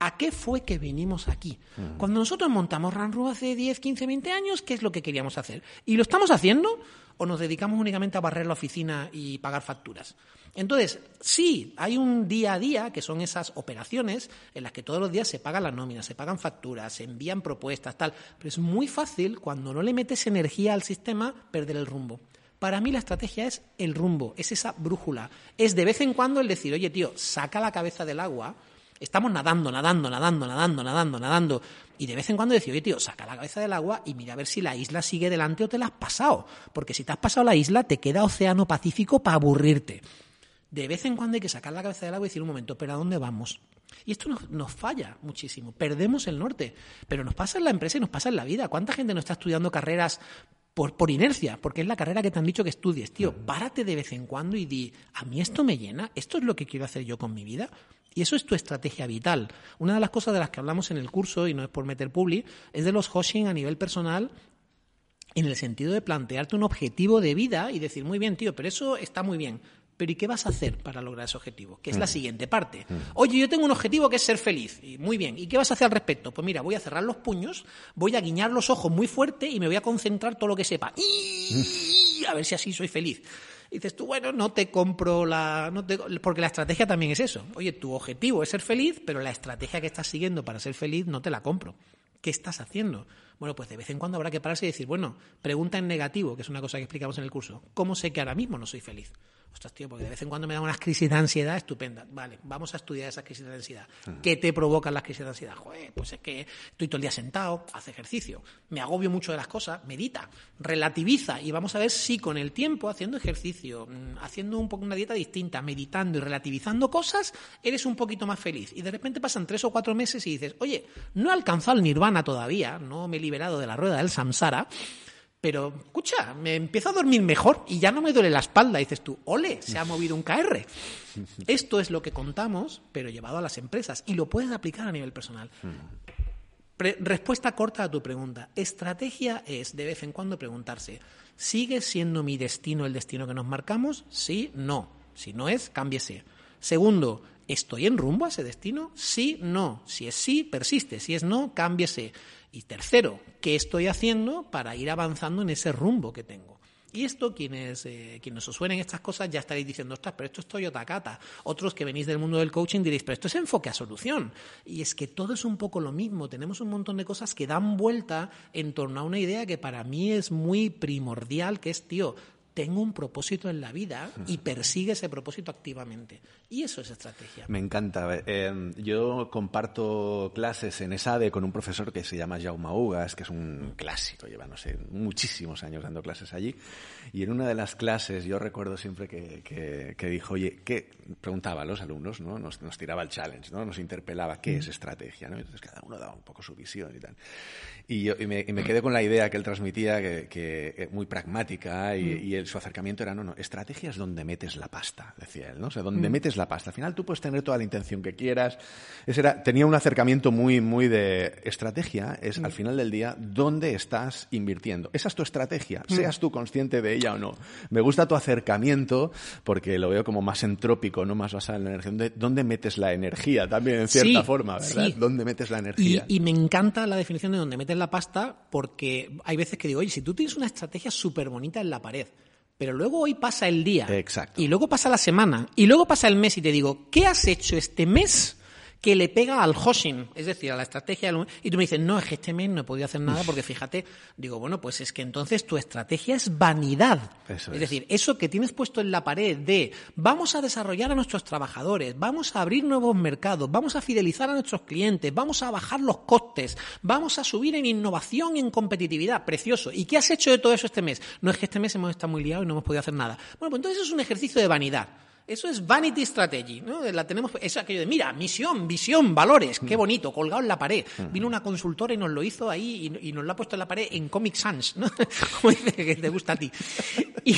¿A qué fue que vinimos aquí? Mm. Cuando nosotros montamos Ranru hace 10, 15, 20 años, ¿qué es lo que queríamos hacer? ¿Y lo estamos haciendo o nos dedicamos únicamente a barrer la oficina y pagar facturas? Entonces, sí, hay un día a día, que son esas operaciones en las que todos los días se pagan las nóminas, se pagan facturas, se envían propuestas, tal, pero es muy fácil cuando no le metes energía al sistema perder el rumbo. Para mí la estrategia es el rumbo, es esa brújula. Es de vez en cuando el decir, oye tío, saca la cabeza del agua, estamos nadando, nadando, nadando, nadando, nadando, nadando, y de vez en cuando decir, oye tío, saca la cabeza del agua y mira a ver si la isla sigue delante o te la has pasado. Porque si te has pasado la isla, te queda Océano Pacífico para aburrirte de vez en cuando hay que sacar la cabeza del agua y decir un momento, pero ¿a dónde vamos? Y esto nos, falla muchísimo, perdemos el norte, pero nos pasa en la empresa y nos pasa en la vida. ¿Cuánta gente no está estudiando carreras por, por inercia? Porque es la carrera que te han dicho que estudies. Tío, párate de vez en cuando y di, ¿a mí esto me llena? ¿Esto es lo que quiero hacer yo con mi vida? Y eso es tu estrategia vital. Una de las cosas de las que hablamos en el curso, y no es por meter publi, es de los hoshing a nivel personal en el sentido de plantearte un objetivo de vida y decir, muy bien, tío, pero eso está muy bien, pero ¿y qué vas a hacer para lograr ese objetivo? Que es la siguiente parte. Oye, yo tengo un objetivo que es ser feliz. Y muy bien. ¿Y qué vas a hacer al respecto? Pues mira, voy a cerrar los puños, voy a guiñar los ojos muy fuerte y me voy a concentrar todo lo que sepa. Y a ver si así soy feliz. Y dices tú, bueno, no te compro la... porque la estrategia también es eso. Oye, tu objetivo es ser feliz, pero la estrategia que estás siguiendo para ser feliz no te la compro. ¿Qué estás haciendo? Bueno, pues de vez en cuando habrá que pararse y decir, bueno, pregunta en negativo, que es una cosa que explicamos en el curso. ¿Cómo sé que ahora mismo no soy feliz? Ostras, tío, porque de vez en cuando me dan unas crisis de ansiedad estupendas. Vale, vamos a estudiar esas crisis de ansiedad. ¿Qué te provocan las crisis de ansiedad? Joder, pues es que estoy todo el día sentado, hace ejercicio, me agobio mucho de las cosas, medita, relativiza y vamos a ver si con el tiempo, haciendo ejercicio, mm, haciendo un poco una dieta distinta, meditando y relativizando cosas, eres un poquito más feliz. Y de repente pasan tres o cuatro meses y dices, oye, no he alcanzado el nirvana todavía, no me he liberado de la rueda del samsara, pero, escucha, me empiezo a dormir mejor y ya no me duele la espalda. Y dices tú, ole, se ha movido un KR. Esto es lo que contamos, pero llevado a las empresas. Y lo puedes aplicar a nivel personal. respuesta corta a tu pregunta. Estrategia es, de vez en cuando, preguntarse, ¿sigue siendo mi destino el destino que nos marcamos? Sí, no. Si no es, cámbiese. Segundo, ¿estoy en rumbo a ese destino? Sí, no. Si es sí, persiste. Si es no, cámbiese. Y tercero, ¿qué estoy haciendo para ir avanzando en ese rumbo que tengo? Y esto, quienes, eh, quienes os suenen estas cosas, ya estaréis diciendo, ostras, pero esto es Toyota Cata. Otros que venís del mundo del coaching diréis, pero esto es enfoque a solución. Y es que todo es un poco lo mismo. Tenemos un montón de cosas que dan vuelta en torno a una idea que para mí es muy primordial, que es, tío, tengo un propósito en la vida y persigue ese propósito activamente. Y eso es estrategia. Me encanta. Eh, yo comparto clases en ESADE con un profesor que se llama Jaume Ugas, que es un clásico, lleva, no sé, muchísimos años dando clases allí. Y en una de las clases yo recuerdo siempre que, que, dijo, oye, ¿qué? Preguntaba a los alumnos, ¿no? Nos, nos, tiraba el challenge, ¿no? Nos interpelaba, ¿qué es estrategia? ¿no? Entonces cada uno daba un poco su visión y tal. Y, yo, y, me, y me, quedé con la idea que él transmitía, que, que muy pragmática, y, y su acercamiento era, no, no, estrategia es donde metes la pasta, decía él, ¿no? O sea, donde metes la pasta. Al final tú puedes tener toda la intención que quieras. Ese era, tenía un acercamiento muy, muy de estrategia, es al final del día dónde estás invirtiendo. Esa es tu estrategia, seas tú consciente de ella o no. Me gusta tu acercamiento porque lo veo como más entrópico, no más basado en la energía. ¿Dónde, dónde metes la energía también, en cierta forma, verdad? Sí. ¿Dónde metes la energía? Y, y, me encanta la definición de dónde metes la pasta porque hay veces que digo, oye, si tú tienes una estrategia súper bonita en la pared, pero luego hoy pasa el día. Exacto. Y luego pasa la semana. Y luego pasa el mes y te digo, ¿qué has hecho este mes que le pega al Hoshin, es decir, a la estrategia. Y tú me dices, no, es que este mes no he podido hacer nada porque fíjate, digo, bueno, pues es que entonces tu estrategia es vanidad. Eso es, es, decir, eso que tienes puesto en la pared de vamos a desarrollar a nuestros trabajadores, vamos a abrir nuevos mercados, vamos a fidelizar a nuestros clientes, vamos a bajar los costes, vamos a subir en innovación y en competitividad. Precioso. ¿Y qué has hecho de todo eso este mes? No es que este mes hemos estado muy liados y no hemos podido hacer nada. Bueno, pues entonces es un ejercicio de vanidad. Eso es vanity strategy, ¿no? La tenemos, es aquello de, mira, misión, visión, valores, qué bonito, colgado en la pared. Vino una consultora y nos lo hizo ahí y, y nos lo ha puesto en la pared en Comic Sans, ¿no? Como dice que te gusta a ti. Y,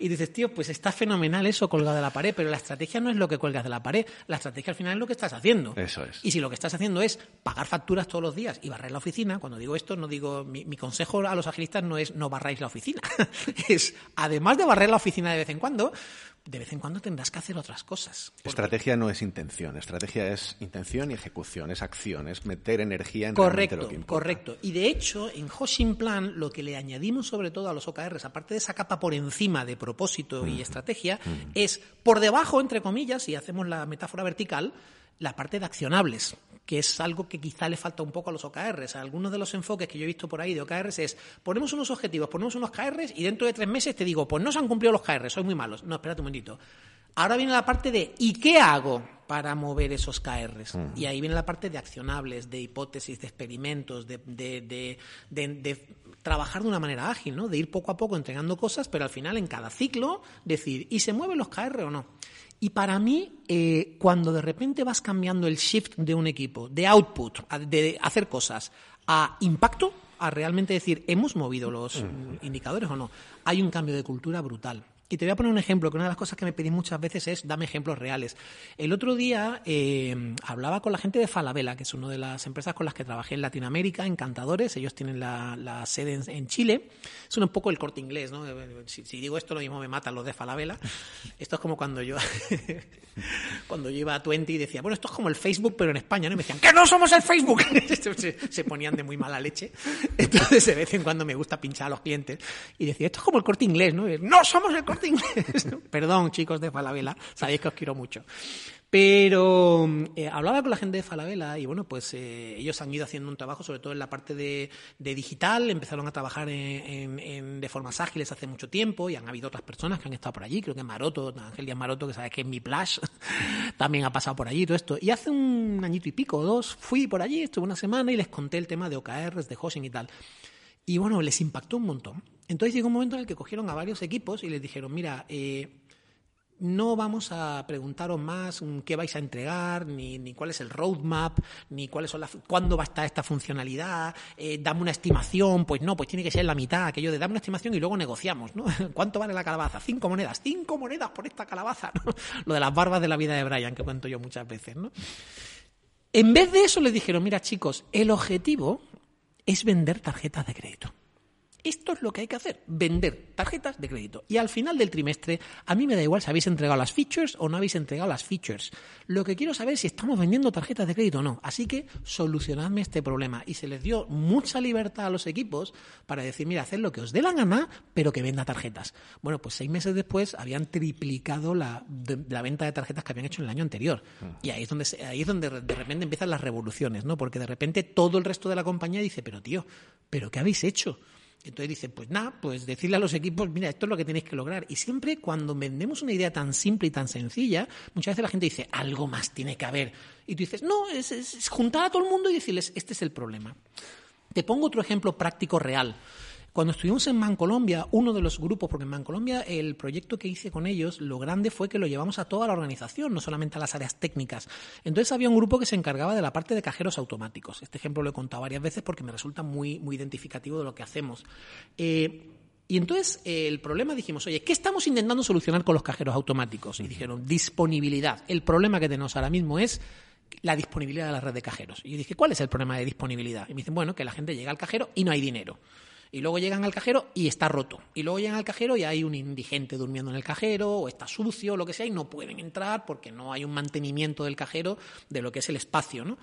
y, dices, tío, pues está fenomenal eso colgado de la pared, pero la estrategia no es lo que cuelgas de la pared, la estrategia al final es lo que estás haciendo. Eso es. Y si lo que estás haciendo es pagar facturas todos los días y barrer la oficina, cuando digo esto, no digo, mi, mi consejo a los agilistas no es no barráis la oficina, es, además de barrer la oficina de vez en cuando, de vez en cuando tendrás que hacer otras cosas. Estrategia no es intención, estrategia es intención y ejecución, es acción, es meter energía en correcto, lo que importa. Correcto. Y de hecho, en Hoshin Plan, lo que le añadimos sobre todo a los OKRs, aparte de esa capa por encima de propósito mm. y estrategia, mm. es por debajo, entre comillas, si hacemos la metáfora vertical, la parte de accionables que es algo que quizá le falta un poco a los OKRs. Algunos de los enfoques que yo he visto por ahí de OKRs es ponemos unos objetivos, ponemos unos KRs y dentro de tres meses te digo, pues no se han cumplido los KRs, soy muy malos. No, espérate un momentito. Ahora viene la parte de ¿y qué hago para mover esos KRs? Uh -huh. Y ahí viene la parte de accionables, de hipótesis, de experimentos, de, de, de, de, trabajar de una manera ágil, ¿no? De ir poco a poco entregando cosas, pero al final en cada ciclo decir ¿y se mueven los KR o no? Y para mí, eh, cuando de repente vas cambiando el shift de un equipo, de output, de hacer cosas, a impacto, a realmente decir, ¿hemos movido los indicadores o no? Hay un cambio de cultura brutal. Y te voy a poner un ejemplo, que una de las cosas que me pedís muchas veces es dame ejemplos reales. El otro día eh, hablaba con la gente de Falabella, que es una de las empresas con las que trabajé en Latinoamérica, encantadores. Ellos tienen la, la sede en, en, Chile. Es un poco el corte inglés, ¿no? Si, si, digo esto, lo mismo me matan los de Falabella. Esto es como cuando yo, cuando yo iba a Twenty y decía, bueno, esto es como el Facebook, pero en España, ¿no? Y me decían, ¡que no somos el Facebook! se, se ponían de muy mala leche. Entonces, de vez en cuando me gusta pinchar a los clientes y decía, esto es como el corte inglés, ¿no? No somos el corte Perdón, chicos de Falabella, sabéis que os quiero mucho. Pero eh, hablaba con la gente de Falabella y bueno, pues eh, ellos han ido haciendo un trabajo, sobre todo en la parte de, digital, empezaron a trabajar en, de formas ágiles hace mucho tiempo y han habido otras personas que han estado por allí, creo que Maroto, Angelia Maroto, que sabes que es mi plash, también ha pasado por allí todo esto. Y hace un añito y pico o dos fui por allí, estuve una semana y les conté el tema de OKRs, de hosting y tal. Y bueno, les impactó un montón. Entonces llegó un momento en el que cogieron a varios equipos y les dijeron, mira, eh, no vamos a preguntaros más qué vais a entregar, ni, ni cuál es el roadmap, ni cuáles son las, cuándo va a estar esta funcionalidad, eh, dame una estimación, pues no, pues tiene que ser la mitad, aquello de dame una estimación y luego negociamos, ¿no? ¿Cuánto vale la calabaza? Cinco monedas, cinco monedas por esta calabaza. Lo de las barbas de la vida de Brian, que cuento yo muchas veces, ¿no? En vez de eso les dijeron, mira chicos, el objetivo es vender tarjetas de crédito. Esto es lo que hay que hacer, vender tarjetas de crédito. Y al final del trimestre, a mí me da igual si habéis entregado las features o no habéis entregado las features. Lo que quiero saber es si estamos vendiendo tarjetas de crédito o no. Así que solucionadme este problema. Y se les dio mucha libertad a los equipos para decir, mira, haced lo que os dé la gana, pero que venda tarjetas. Bueno, pues seis meses después habían triplicado la, venta de tarjetas que habían hecho en el año anterior. Y ahí es donde, ahí es donde de repente empiezan las revoluciones, ¿no? Porque de repente todo el resto de la compañía dice, pero tío, ¿pero qué habéis hecho? Entonces dice, pues nada, pues decirle a los equipos, mira, esto es lo que tenéis que lograr. Y siempre cuando vendemos una idea tan simple y tan sencilla, muchas veces la gente dice, algo más tiene que haber. Y tú dices, no, es, juntar a todo el mundo y decirles, este es el problema. Te pongo otro ejemplo práctico real. Cuando estuvimos en Mancolombia, uno de los grupos, porque en Mancolombia el proyecto que hice con ellos, lo grande fue que lo llevamos a toda la organización, no solamente a las áreas técnicas. Entonces había un grupo que se encargaba de la parte de cajeros automáticos. Este ejemplo lo he contado varias veces porque me resulta muy, muy identificativo de lo que hacemos. Eh, y entonces el problema dijimos, oye, ¿qué estamos intentando solucionar con los cajeros automáticos? Y dijeron, disponibilidad. El problema que tenemos ahora mismo es la disponibilidad de la red de cajeros. Y yo dije, ¿cuál es el problema de disponibilidad? Y me dicen, bueno, que la gente llega al cajero y no hay dinero. Y luego llegan al cajero y está roto. Y luego llegan al cajero y hay un indigente durmiendo en el cajero o está sucio o lo que sea y no pueden entrar porque no hay un mantenimiento del cajero de lo que es el espacio, ¿no?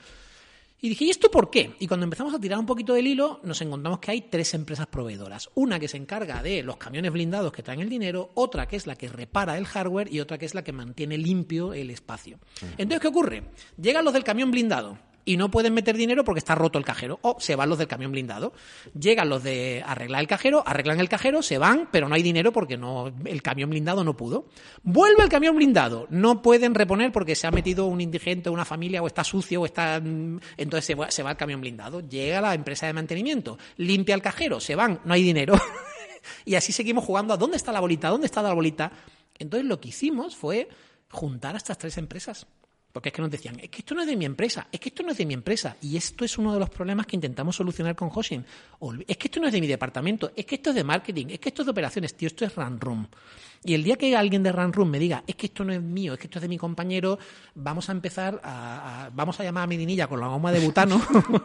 Y dije, ¿y esto por qué? Y cuando empezamos a tirar un poquito del hilo, nos encontramos que hay tres empresas proveedoras. Una que se encarga de los camiones blindados que traen el dinero, otra que es la que repara el hardware y otra que es la que mantiene limpio el espacio. Entonces, ¿qué ocurre? Llegan los del camión blindado y no pueden meter dinero porque está roto el cajero. O se van los del camión blindado. Llegan los de arreglar el cajero, arreglan el cajero, se van, pero no hay dinero porque no, el camión blindado no pudo. Vuelve el camión blindado. No pueden reponer porque se ha metido un indigente, una familia, o está sucio, o está. Mm, entonces se va, se va el camión blindado. Llega la empresa de mantenimiento, limpia el cajero, se van, no hay dinero. y así seguimos jugando a dónde está la bolita, dónde está la bolita. Entonces lo que hicimos fue juntar a estas tres empresas porque es que nos decían, es que esto no es de mi empresa, es que esto no es de mi empresa. Y esto es uno de los problemas que intentamos solucionar con Hoshin. Es que esto no es de mi departamento, es que esto es de marketing, es que esto es de operaciones, tío, esto es Run Room. Y el día que alguien de Run Room me diga, es que esto no es mío, es que esto es de mi compañero, vamos a empezar a, vamos a llamar a Medinilla con la goma de butano,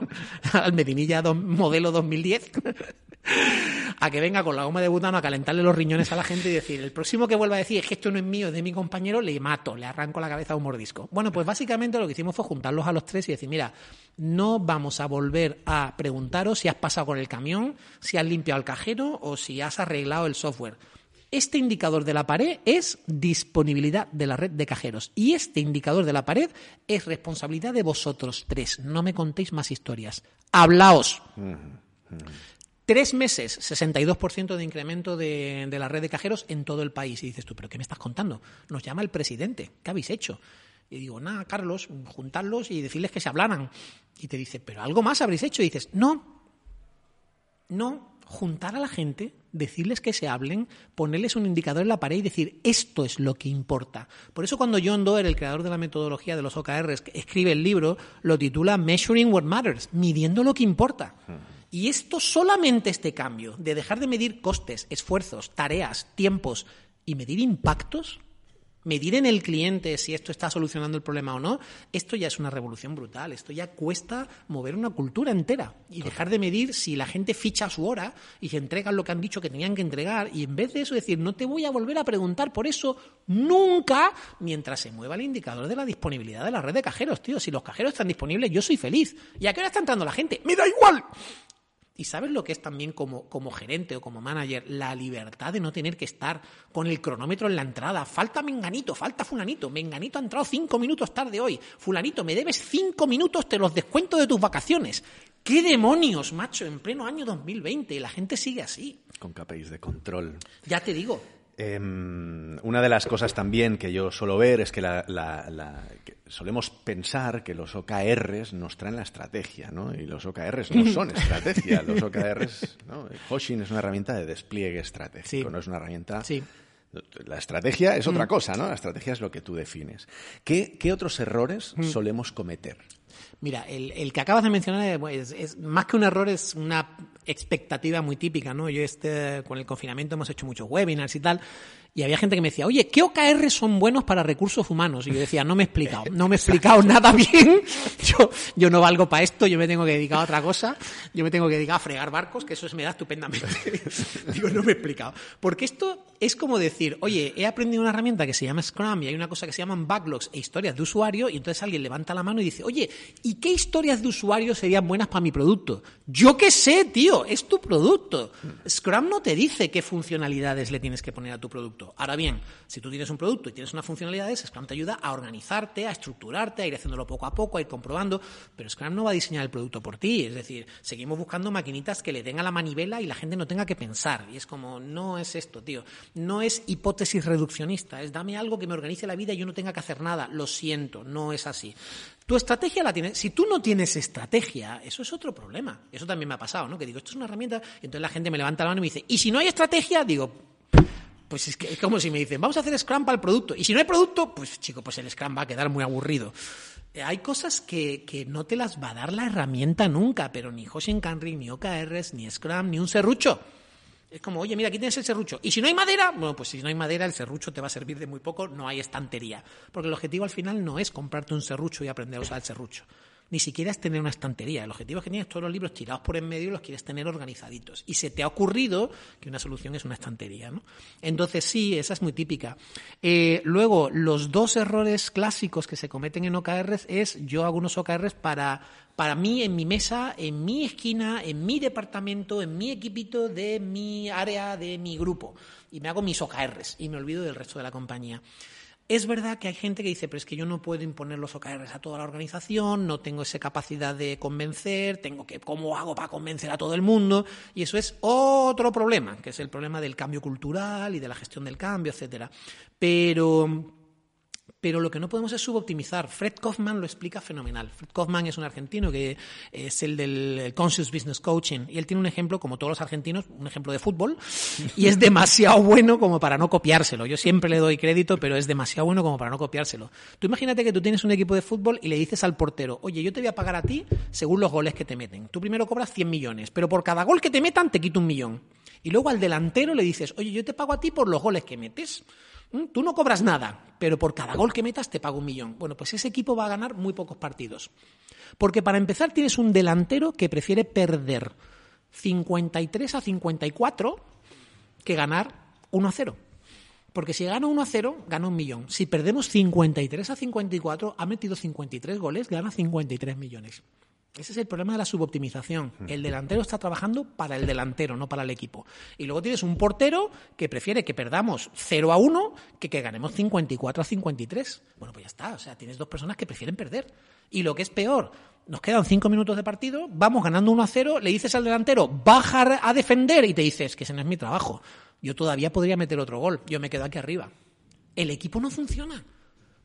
al Medinilla modelo 2010 a que venga con la goma de butano a calentarle los riñones a la gente y decir, el próximo que vuelva a decir es que esto no es mío, es de mi compañero, le mato, le arranco la cabeza a un mordisco. Bueno, pues básicamente lo que hicimos fue juntarlos a los tres y decir, mira, no vamos a volver a preguntaros si has pasado con el camión, si has limpiado el cajero o si has arreglado el software. Este indicador de la pared es disponibilidad de la red de cajeros y este indicador de la pared es responsabilidad de vosotros tres. No me contéis más historias. Hablaos. Tres meses, 62% de incremento de, la red de cajeros en todo el país. Y dices tú, ¿pero qué me estás contando? Nos llama el presidente. ¿Qué habéis hecho? Y digo, nada, Carlos, juntarlos y decirles que se hablaran. Y te dice, ¿pero algo más habréis hecho? Y dices, no, no, juntar a la gente, decirles que se hablen, ponerles un indicador en la pared y decir, esto es lo que importa. Por eso cuando John Doerr, el creador de la metodología de los OKRs, escribe el libro, lo titula Measuring What Matters, midiendo lo que importa. Y esto solamente este cambio de dejar de medir costes, esfuerzos, tareas, tiempos y medir impactos, medir en el cliente si esto está solucionando el problema o no, esto ya es una revolución brutal. Esto ya cuesta mover una cultura entera y dejar de medir si la gente ficha su hora y se entregan lo que han dicho que tenían que entregar y en vez de eso decir, no te voy a volver a preguntar por eso nunca mientras se mueva el indicador de la disponibilidad de la red de cajeros, tío. Si los cajeros están disponibles, yo soy feliz. ¿Y a qué hora está entrando la gente? ¡Me da igual! Y sabes lo que es también como, como gerente o como manager, la libertad de no tener que estar con el cronómetro en la entrada. Falta menganito, falta fulanito. Menganito ha entrado cinco minutos tarde hoy. Fulanito, me debes cinco minutos, te los descuento de tus vacaciones. ¿Qué demonios, macho? En pleno año 2020 la gente sigue así. Con KPIs de control. Ya te digo. Em, una de las cosas también que yo suelo ver es que, la, que solemos pensar que los OKRs nos traen la estrategia, ¿no? Y los OKRs no son estrategia. Los OKRs, ¿no? Hoshin es una herramienta de despliegue estratégico, no es una herramienta... Sí. La estrategia es otra cosa, ¿no? La estrategia es lo que tú defines. ¿Qué, qué otros errores solemos cometer? Mira, el, que acabas de mencionar es, más que un error, es una expectativa muy típica, ¿no? Yo este, con el confinamiento hemos hecho muchos webinars y tal, y había gente que me decía, oye, ¿qué OKR son buenos para recursos humanos? Y yo decía, no me he explicado, no me he explicado nada bien. Yo, yo no valgo para esto, yo me tengo que dedicar a otra cosa. Yo me tengo que dedicar a fregar barcos, que eso se me da estupendamente. Digo, no me he explicado. Porque esto es como decir, oye, he aprendido una herramienta que se llama Scrum y hay una cosa que se llaman backlogs e historias de usuario, y entonces alguien levanta la mano y dice, oye, ¿y qué historias de usuario serían buenas para mi producto? Yo qué sé, tío, es tu producto. Scrum no te dice qué funcionalidades le tienes que poner a tu producto. Ahora bien, si tú tienes un producto y tienes una funcionalidad, Scrum te ayuda a organizarte, a estructurarte, a ir haciéndolo poco a poco, a ir comprobando, pero Scrum no va a diseñar el producto por ti. Es decir, seguimos buscando maquinitas que le den a la manivela y la gente no tenga que pensar. Y es como, no es esto, tío. No es hipótesis reduccionista, es dame algo que me organice la vida y yo no tenga que hacer nada. Lo siento, no es así. Tu estrategia la tienes. Si tú no tienes estrategia, eso es otro problema. Eso también me ha pasado, ¿no? Que digo, esto es una herramienta, y entonces la gente me levanta la mano y me dice, ¿y si no hay estrategia? Digo, pues es, que, es como si me dicen, vamos a hacer Scrum para el producto. Y si no hay producto, pues chico, pues el Scrum va a quedar muy aburrido. Eh, hay cosas que, que, no te las va a dar la herramienta nunca, pero ni Hoshin Kanri, ni OKRs, ni Scrum, ni un serrucho. Es como, oye, mira, aquí tienes el serrucho. Y si no hay madera, bueno, pues si no hay madera, el serrucho te va a servir de muy poco, no hay estantería. Porque el objetivo al final no es comprarte un serrucho y aprender a usar el serrucho ni siquiera es tener una estantería. El objetivo es que tienes todos los libros tirados por en medio y los quieres tener organizaditos. Y se te ha ocurrido que una solución es una estantería. ¿no? Entonces, sí, esa es muy típica. Eh, luego, los dos errores clásicos que se cometen en OKRs es yo hago unos OKRs para, para mí, en mi mesa, en mi esquina, en mi departamento, en mi equipito de mi área, de mi grupo. Y me hago mis OKRs y me olvido del resto de la compañía. Es verdad que hay gente que dice, pero es que yo no puedo imponer los OKRs a toda la organización, no tengo esa capacidad de convencer, tengo que, ¿cómo hago para convencer a todo el mundo? Y eso es otro problema, que es el problema del cambio cultural y de la gestión del cambio, etcétera. Pero pero lo que no podemos es suboptimizar. Fred Kaufman lo explica fenomenal. Fred Kaufman es un argentino que es el del Conscious Business Coaching y él tiene un ejemplo, como todos los argentinos, un ejemplo de fútbol y es demasiado bueno como para no copiárselo. Yo siempre le doy crédito, pero es demasiado bueno como para no copiárselo. Tú imagínate que tú tienes un equipo de fútbol y le dices al portero, oye, yo te voy a pagar a ti según los goles que te meten. Tú primero cobras 100 millones, pero por cada gol que te metan te quito un millón. Y luego al delantero le dices, oye, yo te pago a ti por los goles que metes. Mm, tú no cobras nada, pero por cada gol que metas te pago un millón. Bueno, pues ese equipo va a ganar muy pocos partidos. Porque para empezar tienes un delantero que prefiere perder 53 a 54 que ganar 1 a 0. Porque si gana 1 a 0, gana un millón. Si perdemos 53 a 54, ha metido 53 goles, gana 53 millones. Ese es el problema de la suboptimización. El delantero está trabajando para el delantero, no para el equipo. Y luego tienes un portero que prefiere que perdamos 0 a 1 que que ganemos 54 a 53. Bueno, pues ya está. O sea, tienes dos personas que prefieren perder. Y lo que es peor, nos quedan 5 minutos de partido, vamos ganando 1 a 0, le dices al delantero, baja a defender y te dices que ese no es mi trabajo. Yo todavía podría meter otro gol. Yo me quedo aquí arriba. El equipo no funciona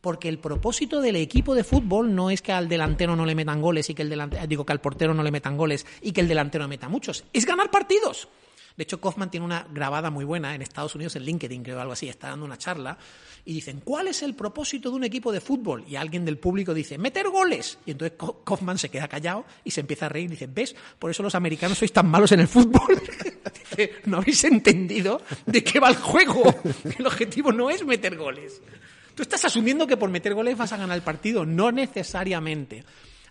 porque el propósito del equipo de fútbol no es que al delantero no le metan goles y que el delantero, digo que al portero no le metan goles y que el delantero meta muchos, es ganar partidos. De hecho, Kaufman tiene una grabada muy buena en Estados Unidos, en LinkedIn, creo algo así, está dando una charla y dicen, ¿cuál es el propósito de un equipo de fútbol? Y alguien del público dice, meter goles. Y entonces Kaufman se queda callado y se empieza a reír y dice, ¿ves? Por eso los americanos sois tan malos en el fútbol. dice, no habéis entendido de qué va el juego. El objetivo no es meter goles. Tú estás asumiendo que por meter goles vas a ganar el partido, no necesariamente.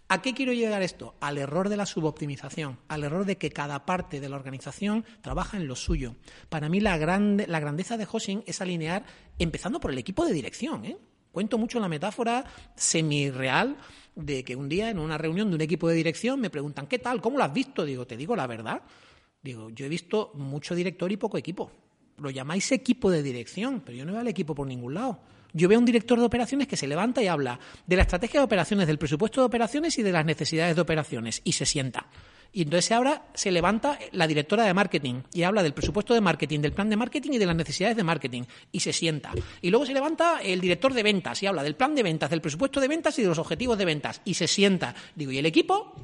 ¿A qué quiero llegar esto? Al error de la suboptimización, al error de que cada parte de la organización trabaja en lo suyo. Para mí la, grande, la grandeza de Hosing es alinear, empezando por el equipo de dirección. ¿eh? Cuento mucho la metáfora semi-real de que un día en una reunión de un equipo de dirección me preguntan, ¿qué tal? ¿Cómo lo has visto? Digo, te digo la verdad. Digo, yo he visto mucho director y poco equipo. Lo llamáis equipo de dirección, pero yo no veo al equipo por ningún lado. Yo veo a un director de operaciones que se levanta y habla de la estrategia de operaciones, del presupuesto de operaciones y de las necesidades de operaciones y se sienta. Y entonces ahora se levanta la directora de marketing y habla del presupuesto de marketing, del plan de marketing y de las necesidades de marketing y se sienta. Y luego se levanta el director de ventas y habla del plan de ventas, del presupuesto de ventas y de los objetivos de ventas y se sienta. Digo, ¿y el equipo?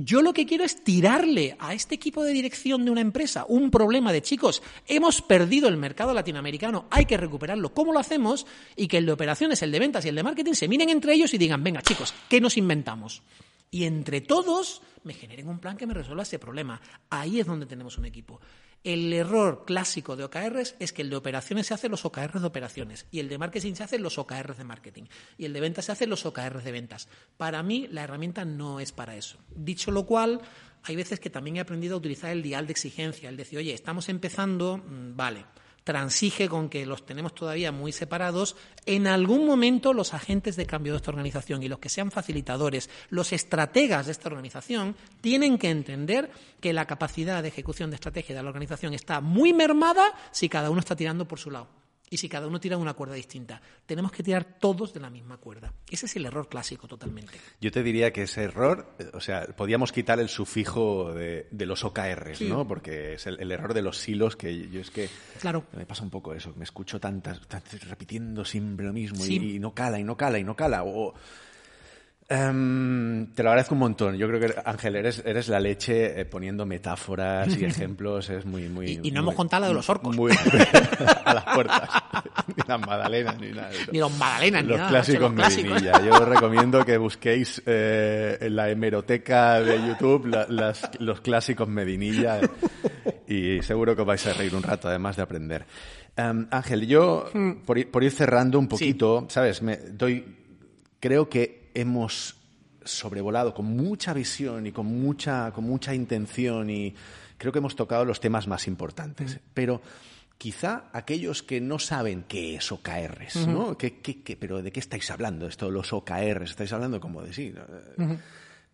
Yo lo que quiero es tirarle a este equipo de dirección de una empresa un problema de chicos, hemos perdido el mercado latinoamericano, hay que recuperarlo. ¿Cómo lo hacemos? Y que el de operaciones, el de ventas y el de marketing se miren entre ellos y digan, venga chicos, ¿qué nos inventamos? Y entre todos me generen un plan que me resuelva ese problema. Ahí es donde tenemos un equipo. El error clásico de OKRs es que el de operaciones se hace los OKRs de operaciones y el de marketing se hace los OKRs de marketing y el de ventas se hace los OKRs de ventas. Para mí la herramienta no es para eso. Dicho lo cual, hay veces que también he aprendido a utilizar el dial de exigencia, el decir, oye, estamos empezando, mm, vale, transige con que los tenemos todavía muy separados, en algún momento los agentes de cambio de esta organización y los que sean facilitadores, los estrategas de esta organización, tienen que entender que la capacidad de ejecución de estrategia de la organización está muy mermada si cada uno está tirando por su lado y si cada uno tira una cuerda distinta. Tenemos que tirar todos de la misma cuerda. Ese es el error clásico totalmente. Yo te diría que ese error, o sea, podíamos quitar el sufijo de, los OKRs, ¿no? Porque es el, error de los silos que yo es que claro. me pasa un poco eso, me escucho tantas, repitiendo siempre lo mismo y, no cala y no cala y no cala. O, Em, te lo agradezco un montón. Yo creo que, Ángel, eres, eres la leche eh, poniendo metáforas y ejemplos. Es muy, muy. Y, no hemos contado la de los orcos. Muy, a las puertas. ni las magdalenas, ni nada. Ni los magdalenas, los ni nada. Clásicos los clásicos Yo os recomiendo que busquéis eh, en la hemeroteca de YouTube las, los clásicos Medinilla. Y seguro que os vais a reír un rato, además de aprender. Em, Ángel, yo, hmm. por ir, por ir cerrando un poquito, ¿sabes? Me doy. Creo que hemos sobrevolado con mucha visión y con mucha, con mucha intención y creo que hemos tocado los temas más importantes. Pero quizá aquellos que no saben qué es OKRs, ¿no? ¿Qué, qué, pero de qué estáis hablando esto, los OKRs? Estáis hablando como de sí.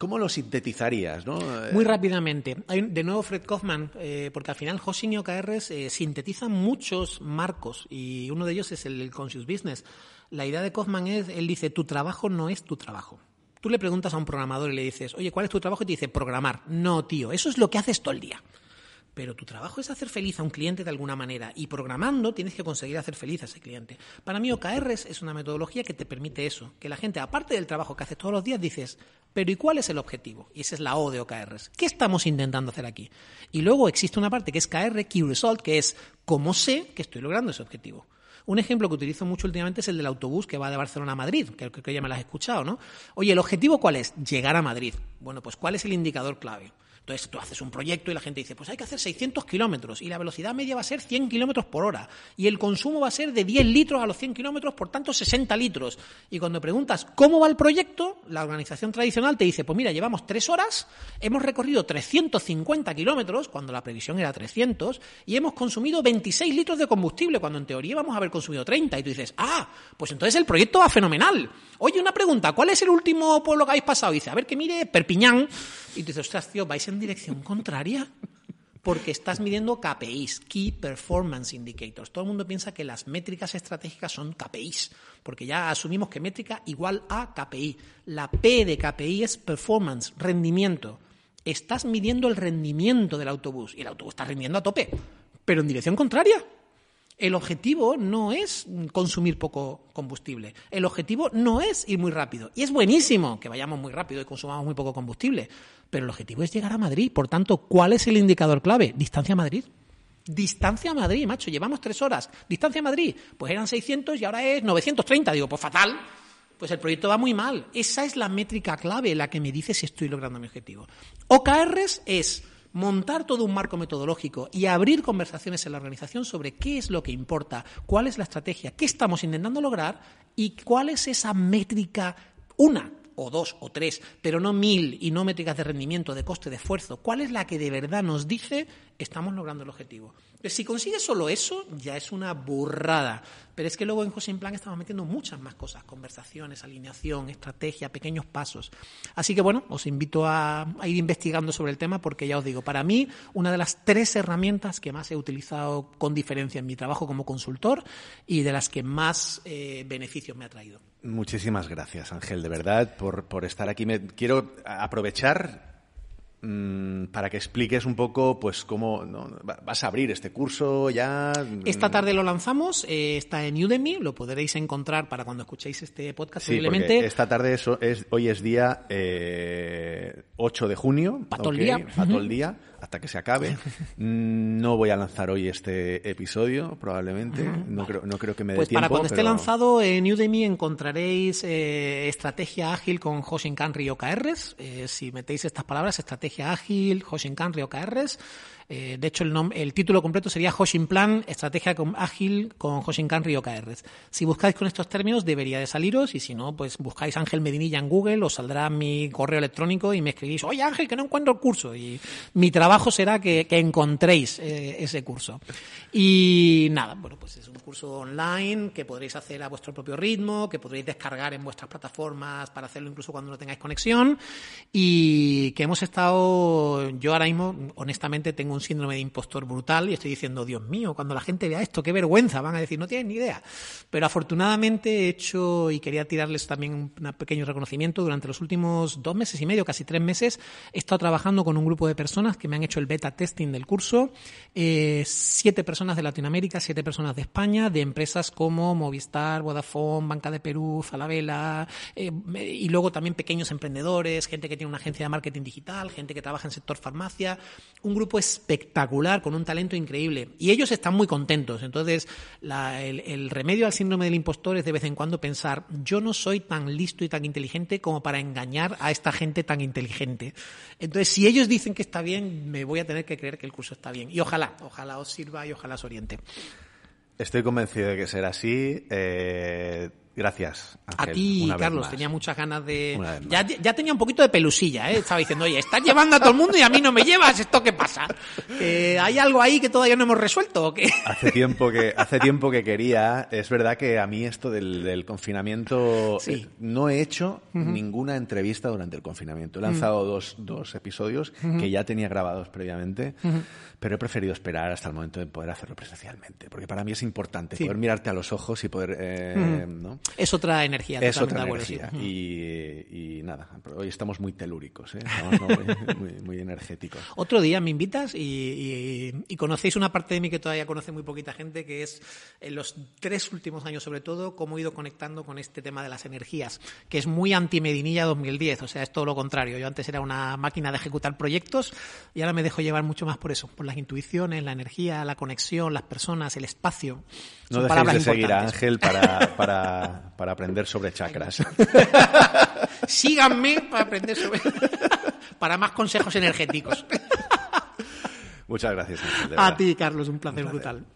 ¿Cómo lo sintetizarías? ¿no? Muy rápidamente. Hay, de nuevo Fred Kaufman, eh, porque al final Hoshin y OKRs eh, sintetizan muchos marcos y uno de ellos es el, el Conscious Business. La idea de Kaufman es, él dice, tu trabajo no es tu trabajo. Tú le preguntas a un programador y le dices, oye, ¿cuál es tu trabajo? Y te dice, programar. No, tío, eso es lo que haces todo el día. Pero tu trabajo es hacer feliz a un cliente de alguna manera y programando tienes que conseguir hacer feliz a ese cliente. Para mí OKRs es una metodología que te permite eso, que la gente, aparte del trabajo que haces todos los días, dices, pero ¿y cuál es el objetivo? Y esa es la O de OKRs. ¿Qué estamos intentando hacer aquí? Y luego existe una parte que es KR, Key Result, que es cómo sé que estoy logrando ese objetivo. Un ejemplo que utilizo mucho últimamente es el del autobús que va de Barcelona a Madrid, que creo que ya me lo has escuchado, ¿no? Oye, ¿el objetivo cuál es? Llegar a Madrid. Bueno, pues ¿cuál es el indicador clave? Entonces tú haces un proyecto y la gente dice, pues hay que hacer 600 kilómetros y la velocidad media va a ser 100 kilómetros por hora y el consumo va a ser de 10 litros a los 100 kilómetros, por tanto 60 litros. Y cuando preguntas cómo va el proyecto, la organización tradicional te dice, pues mira, llevamos tres horas, hemos recorrido 350 kilómetros, cuando la previsión era 300, y hemos consumido 26 litros de combustible, cuando en teoría vamos a haber consumido 30. Y tú dices, ah, pues entonces el proyecto va fenomenal. Oye, una pregunta, ¿cuál es el último pueblo que habéis pasado? Dice, a ver que mire, Perpiñán. Y tú dices, ostras, tío, vais en dirección contraria. Porque estás midiendo KPIs, Key Performance Indicators. Todo el mundo piensa que las métricas estratégicas son KPIs, porque ya asumimos que métrica igual a KPI. La P de KPI es performance, rendimiento. Estás midiendo el rendimiento del autobús y el autobús está rindiendo a tope, pero en dirección contraria. El objetivo no es consumir poco combustible. El objetivo no es ir muy rápido. Y es buenísimo que vayamos muy rápido y consumamos muy poco combustible. Pero el objetivo es llegar a Madrid. Por tanto, ¿cuál es el indicador clave? Distancia a Madrid. Distancia a Madrid, macho. Llevamos tres horas. Distancia a Madrid. Pues eran 600 y ahora es 930. Digo, pues fatal. Pues el proyecto va muy mal. Esa es la métrica clave, la que me dice si estoy logrando mi objetivo. OKRs es montar todo un marco metodológico y abrir conversaciones en la organización sobre qué es lo que importa, cuál es la estrategia, qué estamos intentando lograr y cuál es esa métrica, una o dos o tres, pero no mil y no métricas de rendimiento, de coste, de esfuerzo. ¿Cuál es la que de verdad nos dice estamos logrando el objetivo. si consigues solo eso, ya es una burrada. Pero es que luego en José Plan estamos metiendo muchas más cosas, conversaciones, alineación, estrategia, pequeños pasos. Así que bueno, os invito a, ir investigando sobre el tema porque ya os digo, para mí una de las tres herramientas que más he utilizado con diferencia en mi trabajo como consultor y de las que más eh, beneficios me ha traído. Muchísimas gracias, Ángel, de verdad, por, por estar aquí. Me, quiero aprovechar Mm, para que expliques un poco, pues, cómo vas a abrir este curso ya. Esta tarde lo lanzamos, eh, está en Udemy, lo podréis encontrar para cuando escuchéis este podcast. Sí, esta tarde es, hoy es día eh, 8 de junio. Para todo el día. Para todo el día hasta que se acabe. No voy a lanzar hoy este episodio, probablemente. No creo, no creo que me dé pues tiempo. Para cuando esté lanzado en Udemy encontraréis eh, estrategia ágil con Hoshinkan OKRs. Eh, si metéis estas palabras, estrategia ágil, Hoshinkan OKRs. Eh, de hecho, el, el, título completo sería Hoshin Plan, Estrategia Ágil con Hoshinkan OKRs. Si buscáis con estos términos, debería de saliros, y si no, pues buscáis Ángel Medinilla en Google, os saldrá mi correo electrónico y me escribís, oye Ángel, que no encuentro el curso. Y mi trabajo será que, encontréis eh, ese curso. Y nada, bueno, pues es un curso online que podréis hacer a vuestro propio ritmo, que podréis descargar en vuestras plataformas para hacerlo incluso cuando no tengáis conexión, y que hemos estado, yo ahora mismo, honestamente, tengo un síndrome de impostor brutal y estoy diciendo, Dios mío, cuando la gente vea esto, qué vergüenza, van a decir, no tienen ni idea. Pero afortunadamente he hecho, y quería tirarles también un pequeño reconocimiento, durante los últimos dos meses y medio, casi tres meses, he estado trabajando con un grupo de personas que me han hecho el beta testing del curso, eh, siete personas de Latinoamérica, siete personas de España, de empresas como Movistar, Vodafone, Banca de Perú, Falabella, eh, y luego también pequeños emprendedores, gente que tiene una agencia de marketing digital, gente que trabaja en sector farmacia, un grupo es espectacular, con un talento increíble. Y ellos están muy contentos. Entonces, el, remedio al síndrome del impostor es de vez en cuando pensar, yo no soy tan listo y tan inteligente como para engañar a esta gente tan inteligente. Entonces, si ellos dicen que está bien, me voy a tener que creer que el curso está bien. Y ojalá, ojalá os sirva y ojalá os oriente. Estoy convencido de que será así. Eh, Gracias. a ti, Carlos, tenía muchas ganas de. Ya, ya, tenía un poquito de pelusilla, ¿eh? Estaba diciendo, oye, estás llevando a todo el mundo y a mí no me llevas, ¿esto qué pasa? ¿Hay algo ahí que todavía no hemos resuelto o qué? Hace tiempo que, hace tiempo que quería. Es verdad que a mí esto del, confinamiento. Eh, no he hecho ninguna entrevista durante el confinamiento. He lanzado dos, dos, episodios que ya tenía grabados previamente pero he preferido esperar hasta el momento de poder hacerlo presencialmente, porque para mí es importante poder mirarte a los ojos y poder... Eh, ¿no? Es otra energía. Es otra energía. y, nada, hoy estamos muy telúricos, ¿eh? estamos muy, energéticos. Otro día me invitas y, conocéis una parte de mí que todavía conoce muy poquita gente, que es en los tres últimos años sobre todo, cómo he ido conectando con este tema de las energías, que es muy anti-Medinilla 2010, o sea, es todo lo contrario. Yo antes era una máquina de ejecutar proyectos y ahora me dejo llevar mucho más por eso, por la intuiciones, la energía, la conexión, las personas, el espacio. no dejéis de seguir a Ángel para, para, para aprender sobre chakras. Síganme para aprender sobre... para más consejos energéticos. Muchas gracias. Ángel, a ti, Carlos, un placer, un placer brutal.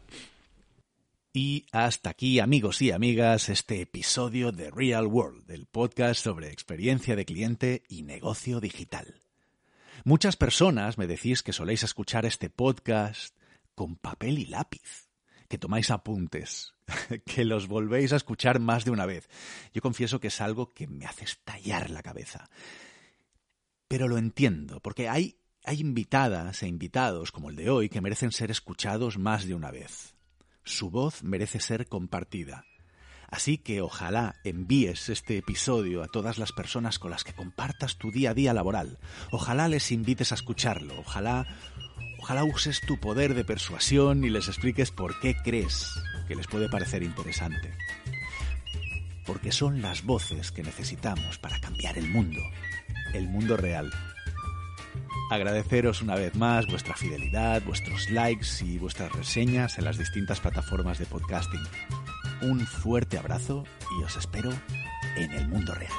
Y hasta aquí, amigos y amigas, este episodio de Real World, el podcast sobre experiencia de cliente y negocio digital. Muchas personas me decís que soléis escuchar este podcast con papel y lápiz, que tomáis apuntes, que los volvéis a escuchar más de una vez. Yo confieso que es algo que me hace estallar la cabeza. Pero lo entiendo, porque hay, invitadas e invitados como el de hoy que merecen ser escuchados más de una vez. Su voz merece ser compartida. Así que ojalá envíes este episodio a todas las personas con las que compartas tu día a día laboral. Ojalá les invites a escucharlo. Ojalá, ojalá uses tu poder de persuasión y les expliques por qué crees que les puede parecer interesante. Porque son las voces que necesitamos para cambiar el mundo, el mundo real. Agradeceros una vez más vuestra fidelidad, vuestros likes y vuestras reseñas en las distintas plataformas de podcasting. Un fuerte abrazo y os espero en el mundo real.